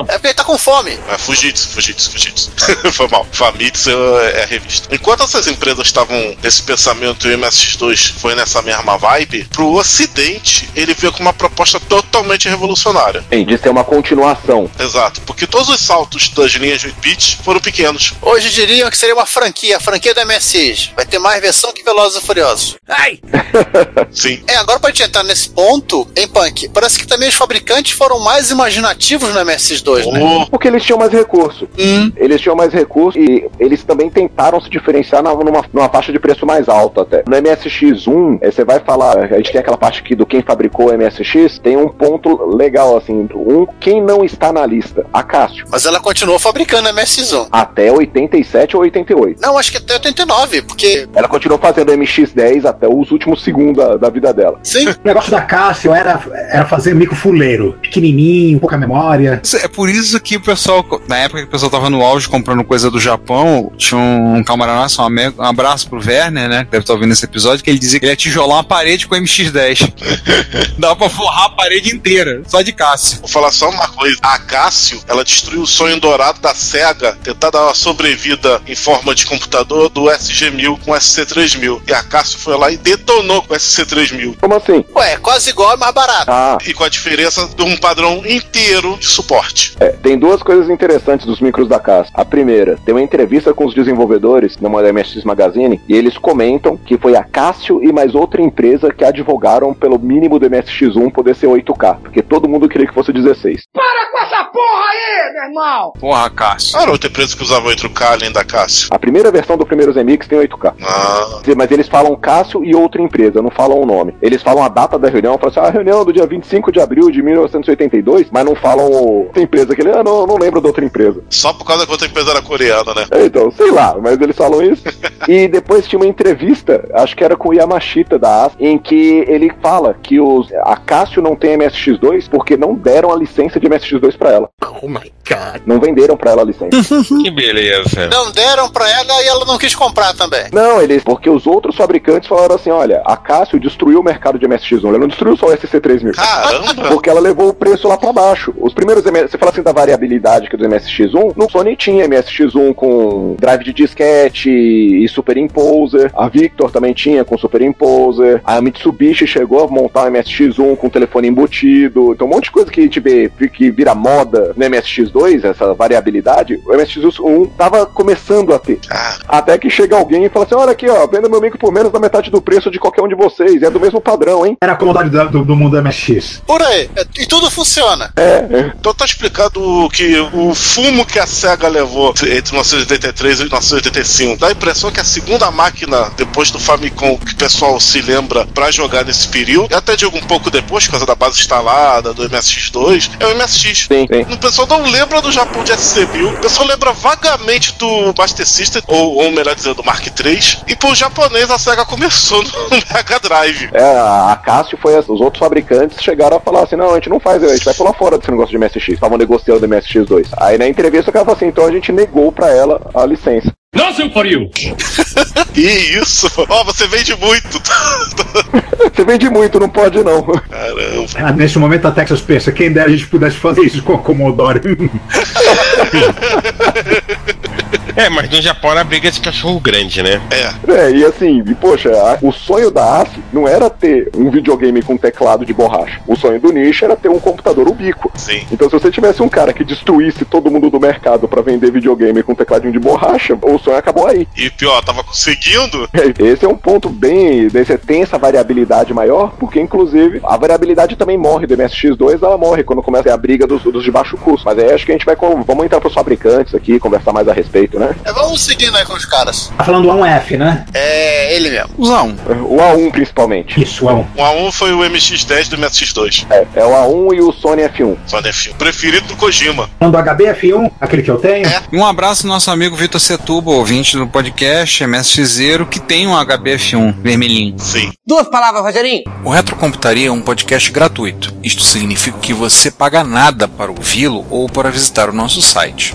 É porque ele tá com fome. é Fujitsu, Fujitsu, Fujitsu. foi mal. Famitsu é a revista. Enquanto essas empresas estavam nesse pensamento e o MSX2 foi nessa mesma vibe, pro ocidente ele veio com uma proposta totalmente revolucionária. Bem, de ser uma continuação. Exato, porque todos os saltos das linhas de 8-bit foram pequenos. Hoje diriam que seria uma franquia, a franquia do MSX. Vai ter mais versão que Velozes e Furiosos. Ai! Sim. É, agora pra gente entrar nesse ponto, em Punk, parece que também os fabricantes foram mais imaginativos no MSX2, né? Oh, Porque eles tinham mais recurso. Hum. Eles tinham mais recurso e eles também tentaram se diferenciar na- numa, numa faixa de preço mais alta até. No MSX1, eh, você vai falar, a gente tem aquela parte aqui do quem fabricou o MSX, tem um ponto legal assim, um quem não está na lista, a Cássio. Mas ela continuou fabricando a MSX1. Até 87 ou 88. Não, acho que até 89, porque. Ela continuou fazendo MX10 até os últimos segundos da, da vida dela. Sim. O negócio da Cássio era, era fazer micro fuleiro. Pequenininho, pouca memória. É por isso que o pessoal, na época que o pessoal tava no auge comprando coisa do Japão, tinha um camarada nosso, um, amigo- um abraço pro Werner, né? Que deve estar ouvindo esse episódio, que ele dizia que ele ia tijolar uma parede com MX10. Dava pra forrar a parede inteira, só de Cássio. Vou falar só uma coisa. A Cássio, ela destruiu o sonho dourado da SEGA, tentar dar uma sobrevida em forma de computador do SG-1000 com o SC-3000. E a Cássio foi lá e detonou com o SC-3000. Como assim? Ué, quase igual, é mais barato. Ah, E com a diferença de um padrão inteiro de suporte. É, tem duas coisas interessantes dos micros da casa. A primeira, tem uma entrevista com os desenvolvedores numa MSX Magazine e eles comentam que foi a Cássio e mais outra empresa que advogaram pelo mínimo do MSX1 poder ser 8K, porque todo mundo queria que fosse 16. Porra, Cássio. Ah, era outra empresa que usava 8K além da Cássio. A primeira versão do primeiro ZMix tem 8K. Ah, Mas eles falam Cássio e outra empresa, não falam o nome. Eles falam a data da reunião, falam assim, ah, a reunião do dia 25 de abril de 1982, mas não falam o- a empresa que ele, ah, não, não lembro da outra empresa. só por causa que outra empresa era coreana, né? É, Então, sei lá, mas eles falam isso. e depois tinha uma entrevista, acho que era com o Yamashita da AS, em que ele fala que os, a Cássio não tem MSX2 porque não deram a licença de MSX2 pra ela. Oh my god. Não venderam pra ela a licença. Que beleza. Não deram pra ela e ela não quis comprar também. não, eles, porque os outros fabricantes falaram assim: olha, a Cássio destruiu o mercado de MSX1, ela não destruiu só o SC3000. Caramba! Porque ela levou o preço lá pra baixo. Os primeiros você fala assim da variabilidade que do MSX1, no Sony tinha MSX1 com drive de disquete e superimposer. A Victor também tinha com superimposer. A Mitsubishi chegou a montar um MSX1 com telefone embutido. Então um monte de coisa que a gente vê que vira moda no MSX2, essa variabilidade, o MSX1 tava começando a ter. Até que chega alguém e fala assim: olha aqui, ó, venda meu micro por menos da metade do preço de qualquer um de vocês. É do mesmo padrão, hein? Era a comodidade da- do, do mundo MSX. Por aí. É, E tudo funciona. então tá explicado que o fumo que a SEGA levou entre 1983 e 1985 dá a impressão que a segunda máquina, depois do Famicom, que o pessoal se lembra pra jogar nesse período, e até digo um pouco depois, por causa da base instalada, do MSX2, é o MSX. Sim, sim. O pessoal não lembra do Japão de SC1000, o pessoal lembra vagamente do Master System, ou, ou melhor dizendo, do Mark III, e pro japonês a SEGA começou no Mega Drive. É, a Cássio foi. Os outros fabricantes chegaram a falar assim: não, a gente não faz, a gente vai pular fora desse negócio de MSX. Estavam negociando MSX2. Aí na entrevista o cara falou assim: então a gente negou pra ela a licença. Nothing for you. Que isso? Ó, você vende muito. Você vende muito, não pode não. Caramba. Ah, nesse momento a Texas pensa, quem dera a gente pudesse fazer isso com a Commodore. É, mas no Japão era briga de cachorro grande, né? É. É, e assim, e, poxa, a- o sonho da AS não era ter um videogame com teclado de borracha. O sonho do nicho era ter um computador ubíquo. Sim. Então, se você tivesse um cara que destruísse todo mundo do mercado pra vender videogame com tecladinho de borracha, o sonho acabou aí. E pior, tava conseguindo? Esse é um ponto bem. Você tem essa variabilidade maior, porque inclusive a variabilidade também morre do MSX2, ela morre quando começa a briga dos, dos de baixo custo. Mas aí acho que a gente vai. com- Vamos entrar pros fabricantes aqui, conversar mais a respeito, né? É, vamos seguindo aí com os caras. Tá falando do A1F, né? É ele mesmo. Usa um. O A1 principalmente. Isso, A1. O A1 foi o MX10 do MSX2. É, é o A1 e o Sony F1. Só F1. Preferido do Kojima. Falando do HBF1, aquele que eu tenho. É. E um abraço ao nosso amigo Vitor Setuba, ouvinte do podcast MSXero, que tem um HBF1 vermelhinho. Sim. Duas palavras, Rogerinho. O Retrocomputaria é um podcast gratuito. Isto significa que você paga nada para ouvi-lo ou para visitar o nosso site.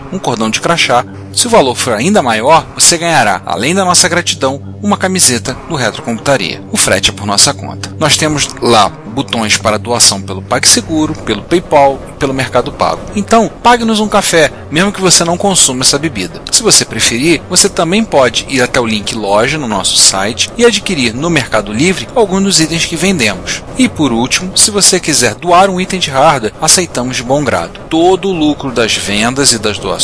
um cordão de crachá. Se o valor for ainda maior, você ganhará, além da nossa gratidão, uma camiseta do Retrocomputaria. O frete é por nossa conta. Nós temos lá botões para doação pelo PagSeguro, pelo PayPal e pelo Mercado Pago. Então, pague-nos um café, mesmo que você não consuma essa bebida. Se você preferir, você também pode ir até o link loja no nosso site e adquirir no Mercado Livre alguns dos itens que vendemos. E por último, se você quiser doar um item de hardware, aceitamos de bom grado. Todo o lucro das vendas e das doações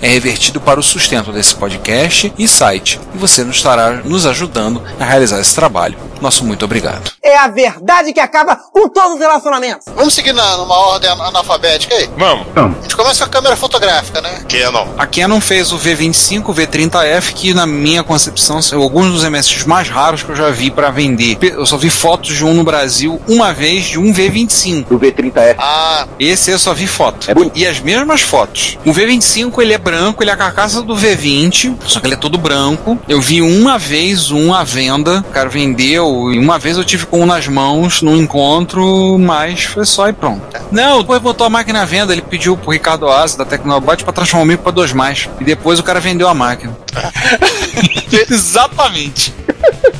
é revertido para o sustento desse podcast e site, e você nos estará nos ajudando a realizar esse trabalho. Nosso muito obrigado. É a verdade que acaba com todos os relacionamentos. Vamos seguir na, numa ordem analfabética aí? Vamos. A gente começa com a câmera fotográfica, né? Canon. A Canon fez o V25, o V30F, que na minha concepção são alguns dos MSX mais raros que eu já vi para vender. Eu só vi fotos de um no Brasil uma vez de um V25. Do V30F. Ah, Esse eu só vi foto. É e as mesmas fotos. O V25 ele é branco, ele é a carcaça do V20, só que ele é todo branco. Eu vi uma vez um à venda, o cara vendeu, e uma vez eu tive com um nas mãos num encontro, mas foi só e pronto. Não, depois botou a máquina à venda, ele pediu pro Ricardo Asa da Tecnobot pra transformar o mico pra dois mais. E depois o cara vendeu a máquina. Exatamente.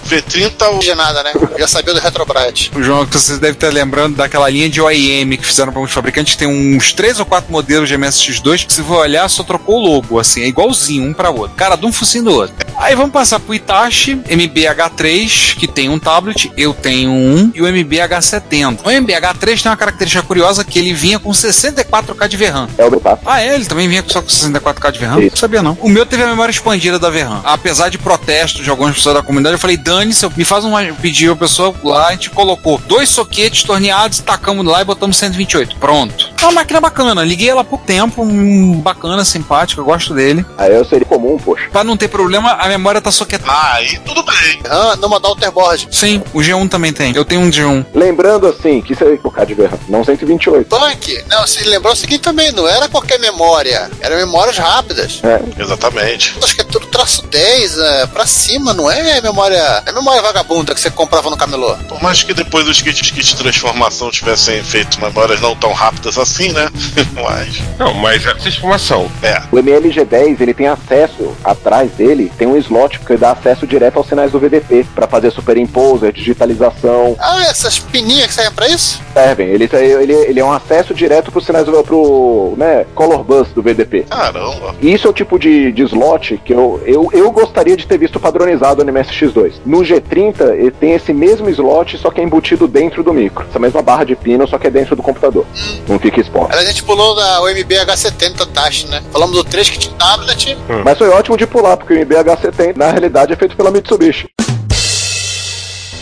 V30 não de nada, né? Já sabia do Retrobrite. O João, que vocês devem estar lembrando daquela linha de OEM que fizeram para alguns fabricantes, tem uns três ou quatro modelos de MSX2 que se for olhar, só trocou o logo, assim, é igualzinho um para outro. Cara, de um focinho do outro. Aí vamos passar pro Itachi MBH3, que tem um tablet, eu tenho um, e o MBH70. O MBH3 tem uma característica curiosa que ele vinha com 64K de VRAM. É o meu papo. Ah, é? Ele também vinha só com 64K de VRAM? Não sabia não. O meu teve a memória expandida da VRAM. Apesar de protestos de algumas pessoas da comunidade, eu falei, dane-se, me faz um pediu a pessoa lá, a gente colocou dois soquetes torneados, tacamos lá e botamos 128. Pronto. É uma máquina bacana. Liguei ela há pouco tempo, um bacana, simpático, eu gosto dele. Aí eu seria comum, poxa. Pra não ter problema, a memória tá soquetada. Ah, aí tudo bem. Ah, numa Daughterboard. Sim, o G1 também tem. Eu tenho um G1. Lembrando assim, que isso aí, colocar de verra, não 128. Punk, não, se lembrou o seguinte também, não era qualquer memória, eram memórias rápidas. É. Exatamente. Acho que é tudo traço 10, é, pra cima, não é memória. É memória vagabunda que você comprava no camelô. Por mais que depois os kits, kits de transformação tivessem feito memórias não tão rápidas assim, né? Mas, Não, mas é transformação. é. O MLG10, ele tem acesso, atrás dele, tem um slot que dá acesso direto aos sinais do VDP, pra fazer superimposer, digitalização, Ah, essas pininhas que saem pra isso? servem. Ele, ele, ele é um acesso direto pros sinais do pro, né, color bus do VDP. Caramba. E isso é o tipo de, de slot que eu, eu, eu gostaria de ter visto padronizado no MSX2. No G30, ele tem esse mesmo slot, só que é embutido dentro do micro. Essa mesma barra de pino, só que é dentro do computador. Não fica a gente pulou da UMB H70 Tash, né? Falamos do 3 que tinha tablet. Mas foi ótimo de pular, porque o MBH70 na realidade é feito pela Mitsubishi.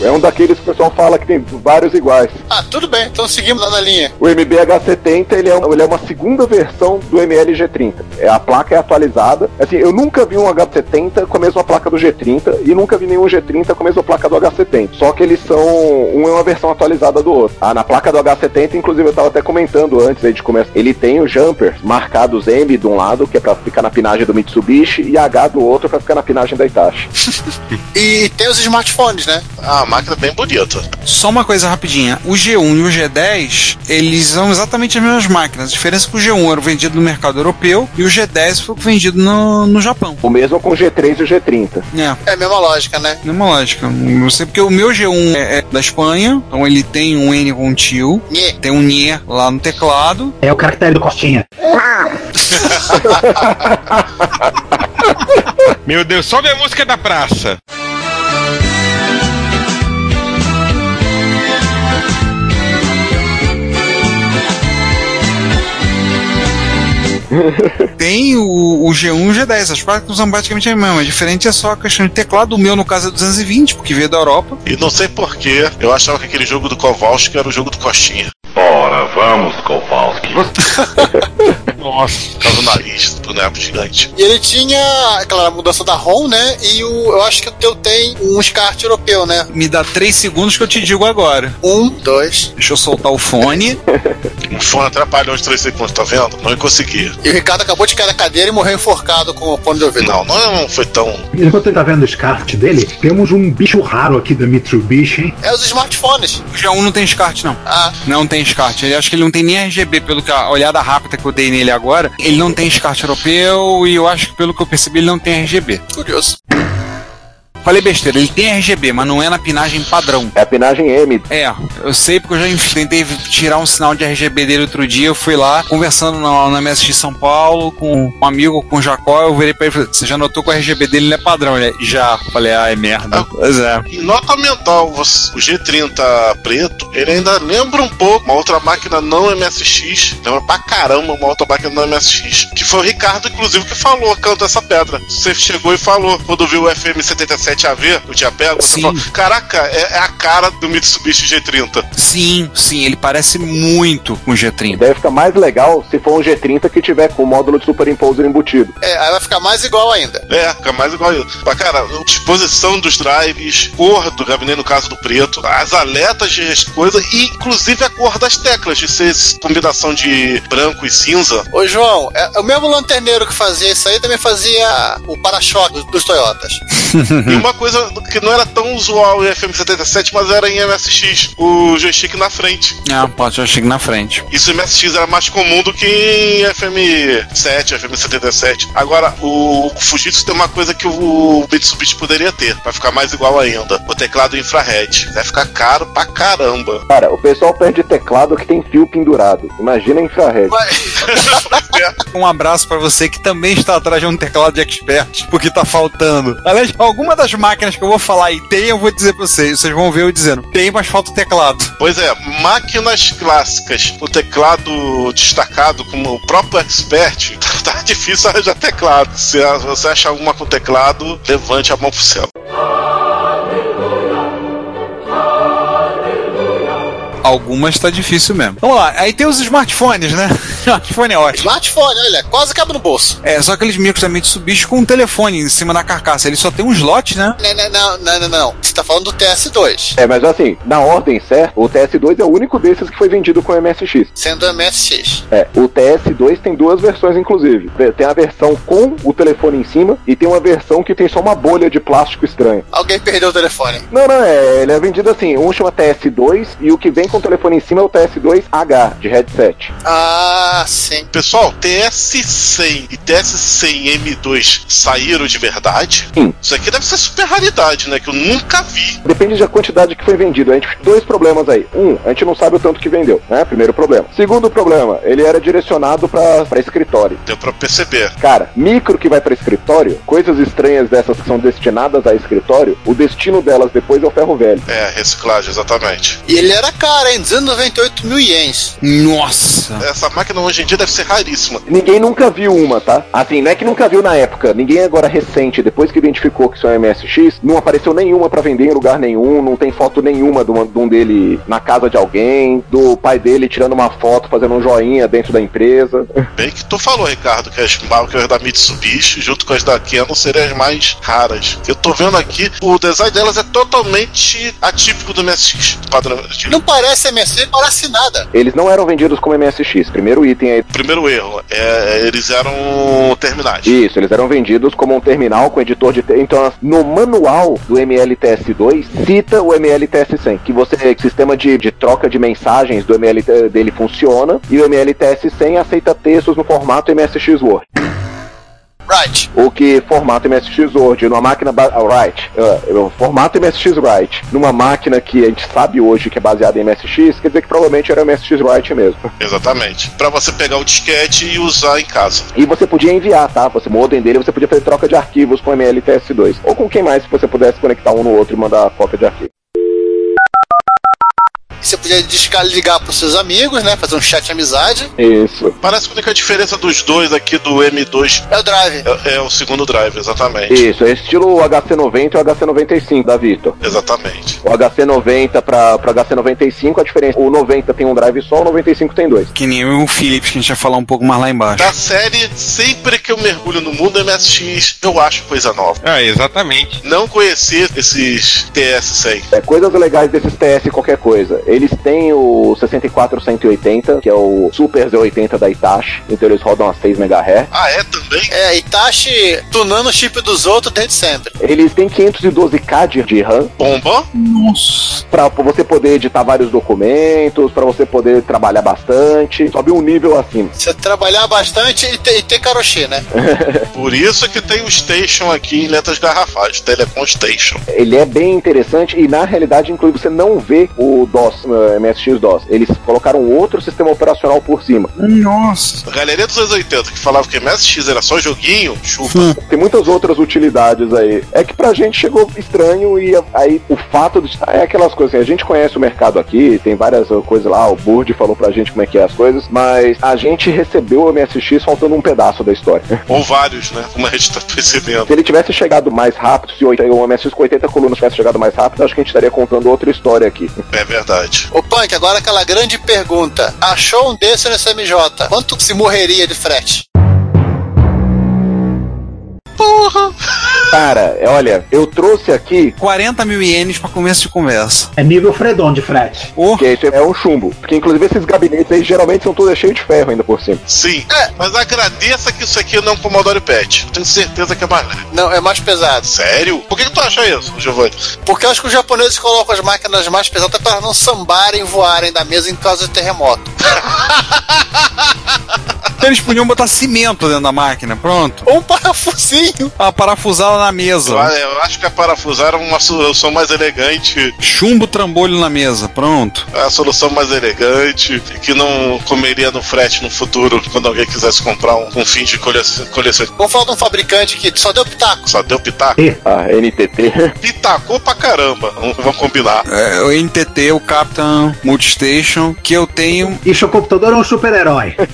É um daqueles que o pessoal fala que tem vários iguais. Ah, tudo bem, então seguimos lá na linha. O MBH70 ele é, um- ele é uma segunda versão do MLG30. É, a placa é atualizada. Assim, eu nunca vi um H70 com a mesma placa do G30 e nunca vi nenhum G30 com a mesma placa do H70. Só que eles são. Um é uma versão atualizada do outro. Ah, na placa do H70, inclusive, eu tava até comentando antes aí de começar. Ele tem o jumper marcados M de um lado, que é pra ficar na pinagem do Mitsubishi, e H do outro pra ficar na pinagem da Itachi. E tem os smartphones, né? Ah, máquina bem bonita. Só uma coisa rapidinha. O G1 e o G10, eles são exatamente as mesmas máquinas. A diferença é que o G1 era vendido no mercado europeu e o G10 foi vendido no, no Japão. O mesmo com o G3 e o G30. É. É a mesma lógica, né? Mesma lógica. Não sei porque o meu G1 é, é da Espanha, então ele tem um N com tio, Nhê. tem um NIE lá no teclado. É o caractere do Costinha. Meu Deus, sobe a música da praça. Tem o, o G1 e o G10. As placas são praticamente a mesma. A diferente é só a questão de teclado. O meu, no caso, é 220, porque veio da Europa. E não sei porquê, eu achava que aquele jogo do Kowalski era o jogo do Costinha. Ora, vamos, Kowalski. Nossa. Por causa do nariz. gigante, boneco gigante. E ele tinha aquela mudança da ROM, né? E o, eu acho que o teu tem um SCART europeu, né? Me dá três segundos que eu te digo agora. Um, dois. Deixa eu soltar o fone. O fone atrapalhou os três segundos, tá vendo? Não conseguia. E o Ricardo acabou de cair da cadeira e morreu enforcado com o fone de ouvido. Não, não foi tão. Enquanto ele tá vendo o SCART dele, temos um bicho raro aqui da Mitsubishi, hein? É os smartphones. O G1 não tem SCART, não. Ah, Não tem SCART. Ele acho que ele não tem nem RGB, pelo que a olhada rápida que eu dei nele agora. Ele não tem SCART europeu e eu acho que pelo que eu percebi ele não tem RGB. curioso. Falei besteira, ele tem RGB, mas não é na pinagem padrão. É a pinagem M. É, eu sei porque eu já tentei tirar um sinal de RGB dele outro dia. Eu fui lá, conversando na, na MSX São Paulo com um amigo, com o Jacó. Eu virei pra ele e falei: Você já notou que o RGB dele não é padrão? Ele é, já. Falei: Ah, é merda. Pois é. E nota mental, você- o G30 preto, ele ainda lembra um pouco uma outra máquina não MSX, lembra pra caramba uma outra máquina não MSX, que foi o Ricardo, inclusive, que falou, canta essa pedra. Você chegou e falou, quando viu o FM77AV, eu tinha pego, você Sim. falou, caraca, é, é a cara do Mitsubishi G30. Sim, sim, ele parece muito com o G30. Deve ficar mais legal se for um G30 que tiver com o módulo de superimposer embutido. É, aí vai ficar mais igual ainda. É, fica mais igual isso. Mas, cara, a disposição dos drives, cor do gabinete no caso do preto, as aletas de coisa e inclusive a cor das teclas, de ser combinação de branco e cinza. Ô, João, é, o mesmo lanterneiro que fazia isso aí também fazia o para-choque dos, dos Toyotas. Uma coisa que não era tão usual em FM77, mas era em MSX, o joystick na frente. É, pode eu chego na frente. Isso em MSX era mais comum do que em FM7, FM77. Agora, o Fujitsu tem uma coisa que o Mitsubishi poderia ter, vai ficar mais igual ainda. O teclado infrared. Vai ficar caro pra caramba. Cara, o pessoal perde teclado que tem fio pendurado. Imagina infrared. Um abraço pra você que também está atrás de um teclado de expert, porque tá faltando. Aliás, alguma das máquinas que eu vou falar e tem, eu vou dizer pra vocês. Vocês vão ver eu dizendo, tem, mas falta o teclado. Pois é, máquinas clássicas, o teclado destacado como o próprio expert, tá difícil arranjar teclado. Se você achar alguma com teclado, levante a mão pro céu. Algumas tá difícil mesmo. Vamos lá, aí tem os smartphones, né? Smartphone é ótimo. Smartphone, olha, quase cabe no bolso. É, só aqueles micros da Mitsubishi com um telefone em cima da carcaça. Ele só tem um slot, né? Não, não, não, não, não, não. Você tá falando do TS2, É, mas assim, na ordem certa, o TS2 é o único desses que foi vendido com MSX. sendo MSX. É, o TS2 tem duas versões, inclusive. Tem a versão com o telefone em cima e tem uma versão que tem só uma bolha de plástico estranho. Alguém perdeu o telefone. Não, não, é, ele é vendido assim, um chama TS2 e o que vem com o telefone em cima é o TS2H, de headset. Ah, sim. Pessoal, TS100 e TS100M2 saíram de verdade? Sim. Isso aqui deve ser super raridade, né? Que eu nunca vi. Depende da quantidade que foi vendido. A gente dois problemas aí. Um, a gente não sabe o tanto que vendeu, né? Primeiro problema. Segundo problema, ele era direcionado pra pra escritório. Deu pra perceber. Cara, micro que vai pra escritório, coisas estranhas dessas que são destinadas a escritório, o destino delas depois é o ferro velho. É, reciclagem, exatamente. E ele era caro, hein? 298 mil ienes. Nossa! Essa máquina hoje em dia deve ser raríssima. Ninguém nunca viu uma, tá? Assim, não é que nunca viu na época. Ninguém agora recente, depois que identificou que isso é MSX, não apareceu nenhuma pra vender em lugar nenhum, não tem foto nenhuma de, uma- de um dele na casa de alguém, do pai dele tirando uma foto, fazendo um joinha dentro da empresa. Bem que tu falou, Ricardo, que as marcas da Mitsubishi, junto com as da Canon, seriam as mais raras. Eu tô vendo aqui, o design delas é totalmente atípico do MSX. Padrão. Não parece MSX, parece nada. Eles não eram vendidos como MSX. Primeiro item aí. Primeiro erro, é, eles eram terminais. Isso, eles eram vendidos como um terminal com editor de. te- Então, no manual do MLTS2, cita o MLTS100, que você. que sistema de, de troca de mensagens do MLT dele funciona, e o MLTS100 aceita textos no formato MSX Word. Right. O que formato MSX Word numa máquina. ah, Right. uh, formato MSX Write numa máquina que a gente sabe hoje que é baseada em MSX, quer dizer que provavelmente era MSX Write mesmo. Exatamente. Pra você pegar o disquete e usar em casa. E você podia enviar, tá? Você modem dele, você podia fazer troca de arquivos com MLTS2. Ou com quem mais se você pudesse conectar um no outro e mandar cópia de arquivo. Você podia desligar pros seus amigos, né? Fazer um chat de amizade. Isso. Parece que a única diferença dos dois aqui do M2 É o drive. é, é o segundo drive, exatamente. Isso, é estilo HC90 e o HC95 da Vitor. Exatamente. O HC90 para pro HC95, a diferença, o 90 tem um drive só, o 95 tem dois. Que nem o Philips, que a gente vai falar um pouco mais lá embaixo. Da série, sempre que eu mergulho no mundo MSX, eu acho coisa nova. Ah, exatamente. Não conhecer esses TS100. É, coisas legais desses TS qualquer coisa. Eles têm o 64180, que é o Super Z80 da Itachi, então eles rodam a 6 MHz. Ah, é também? É, Itachi tunando o chip dos outros desde sempre. Eles têm 512K de- de RAM Bomba. Nossa. para você poder editar vários documentos, para você poder trabalhar bastante, sobe um nível acima. Você trabalhar bastante e ter, e ter carochê, né? Por isso que tem o Station aqui em letras garrafais, Telecom Station. Ele é bem interessante e na realidade, inclusive, você não vê o DOS, eh, MSX DOS. Eles colocaram outro sistema operacional por cima. Nossa. A galeria dos anos 80 que falava que MSX era só joguinho, chupa. Hum. Tem muitas outras utilidades aí. É que pra gente chegou estranho e aí o fato de. É aquelas coisas assim, a gente conhece o mercado aqui, tem várias coisas lá, o Burd falou pra gente como é que é as coisas, mas a gente recebeu o MSX faltando um pedaço da história. Ou vários, né? Como a gente tá percebendo. Se ele tivesse chegado mais rápido, se o o MSX com 80 colunas tivesse chegado mais rápido, acho que a gente estaria contando outra história aqui. É verdade. Ô Punk, agora aquela grande pergunta. Achou um desse no SMJ? Quanto se morreria de frete? Porra! Cara, olha, eu trouxe aqui 40 mil ienes pra começo de conversa. É nível Fredon de frete. Oh, que esse é um chumbo. Porque inclusive esses gabinetes aí geralmente são todos cheios de ferro ainda por cima. Sim. Mas agradeça que isso aqui não é um Commodore PET. Eu tenho certeza que é mais leve. Não, é mais pesado. Sério? Por que, que tu acha isso, Giovanni? Porque eu acho que os japoneses colocam as máquinas mais pesadas para não sambarem e voarem da mesa em caso de terremoto. eles podiam botar cimento dentro da máquina, pronto. Ou um parafusinho. Ah, parafusá-la na mesa. Eu, eu acho que a parafusar é uma solução mais elegante. Chumbo trambolho na mesa, pronto. É a solução mais elegante. Que não comeria no frete no futuro, quando alguém quisesse comprar um, um fim de coleção. Vamos falar de um fabricante que só deu pitaco. Só deu pitaco? A NTT. Pitacou pra caramba. Vamos, vamos combinar. É, o NTT, o Captain Multistation, que eu tenho. E seu computador é um super-herói.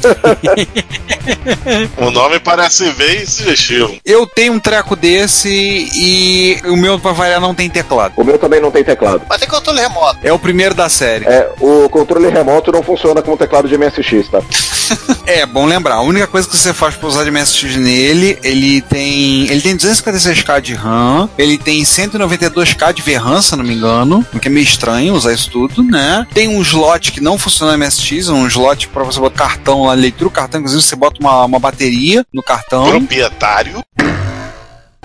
O nome parece bem sugestivo. Eu tenho um treco desse e o meu, pra variar, não tem teclado. O meu também não tem teclado. Mas tem controle remoto. É o primeiro da série. É, o controle remoto não funciona com o teclado de MSX, tá? É, bom lembrar. A única coisa que você faz pra usar de MSX nele, ele tem. Ele tem 256k de RAM, ele tem 192k de VRAM, se não me engano. O que é meio estranho usar isso tudo, né? Tem um slot que não funciona no MSX, um slot pra você botar cartão lá, leitura do cartão, inclusive você bota uma, uma bateria no cartão. Proprietário.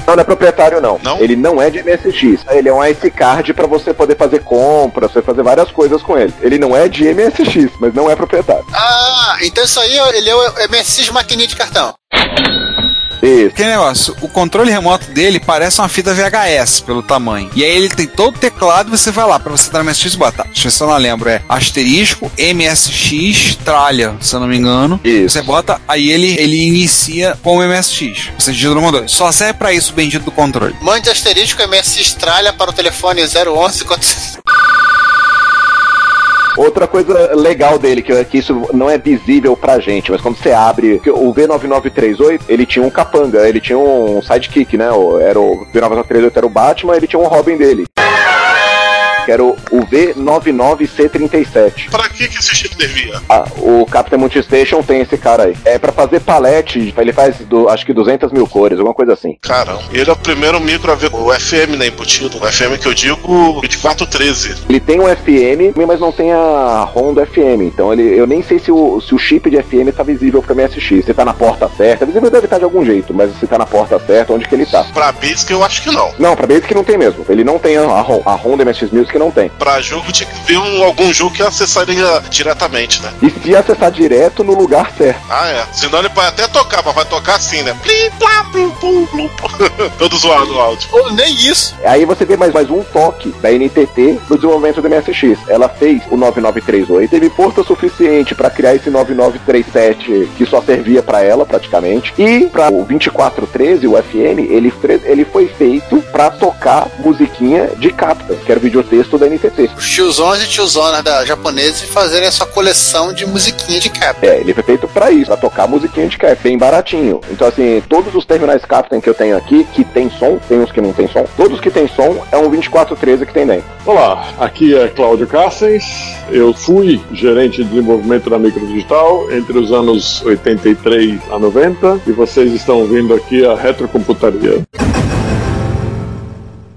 Não, não é proprietário, não. Não? Ele não é de MSX. Ele é um IC card pra você poder fazer compras, você fazer várias coisas com ele. Ele não é de MSX, mas não é proprietário. Ah, então isso aí ele é o MSX maquininha de cartão. Isso. Que negócio, o controle remoto dele parece uma fita VHS pelo tamanho. E aí ele tem todo o teclado, você vai lá, pra você entrar no MSX, bota. Deixa eu ver se eu não lembro, é asterisco, MSX, tralha, se eu não me engano. Isso. Você bota, aí ele, ele inicia com o MSX. Você digita no mandou. Só serve pra isso o bendito do controle. Mande asterisco MSX tralha para o telefone 011 quando- Outra coisa legal dele, que, é que isso não é visível pra gente, mas quando você abre, o V9938, ele tinha um capanga, ele tinha um sidekick, né? Era o V9938 era o Batman, ele tinha um Robin dele. Que era o, o V99C37. Pra que, que esse chip servia? Ah, o Captain Multistation tem esse cara aí. É pra fazer palete, ele faz do- acho que 200 mil cores, alguma coisa assim. Caramba. Ele é o primeiro micro a ver o FM, né, embutido. O FM que eu digo 2413. Ele tem um FM, mas não tem a ROM do FM. Então ele, eu nem sei se o, se o chip de FM tá visível pra MSX. Se tá na porta certa, visível deve estar de algum jeito, mas se tá na porta certa, onde que ele tá? Pra Basic eu acho que não. Não, pra Basic não tem mesmo. Ele não tem a, a ROM. A ROM do MSX Music não tem. Pra jogo tinha que ver um, algum jogo que acessaria diretamente, né? E se acessar direto no lugar certo. Ah, é. Senão ele pode até tocar, mas vai tocar assim, né? Plim, plá, plum, plum, plum. Todo zoado o áudio. Nem isso. Aí você vê mais, mais um toque da NTT no desenvolvimento do MSX. Ela fez o 9938, teve força suficiente pra criar esse 9937 que só servia pra ela praticamente. E para o 2413, o FM, ele, ele foi feito pra tocar musiquinha de capta, que era o videotexto contexto da NTT. Os tiozões e tiozonas da japoneses fazerem essa coleção de musiquinha de cap. É, ele foi feito pra isso, pra tocar musiquinha de cap, bem baratinho. Então, assim, todos os terminais Captain que eu tenho aqui, que tem som, tem uns que não tem som, todos que tem som é um 2413 que tem dentro. Olá, aqui é Cláudio Cassens. Eu fui gerente de desenvolvimento da Microdigital entre os anos 83 a 90 e vocês estão ouvindo aqui a Retrocomputaria.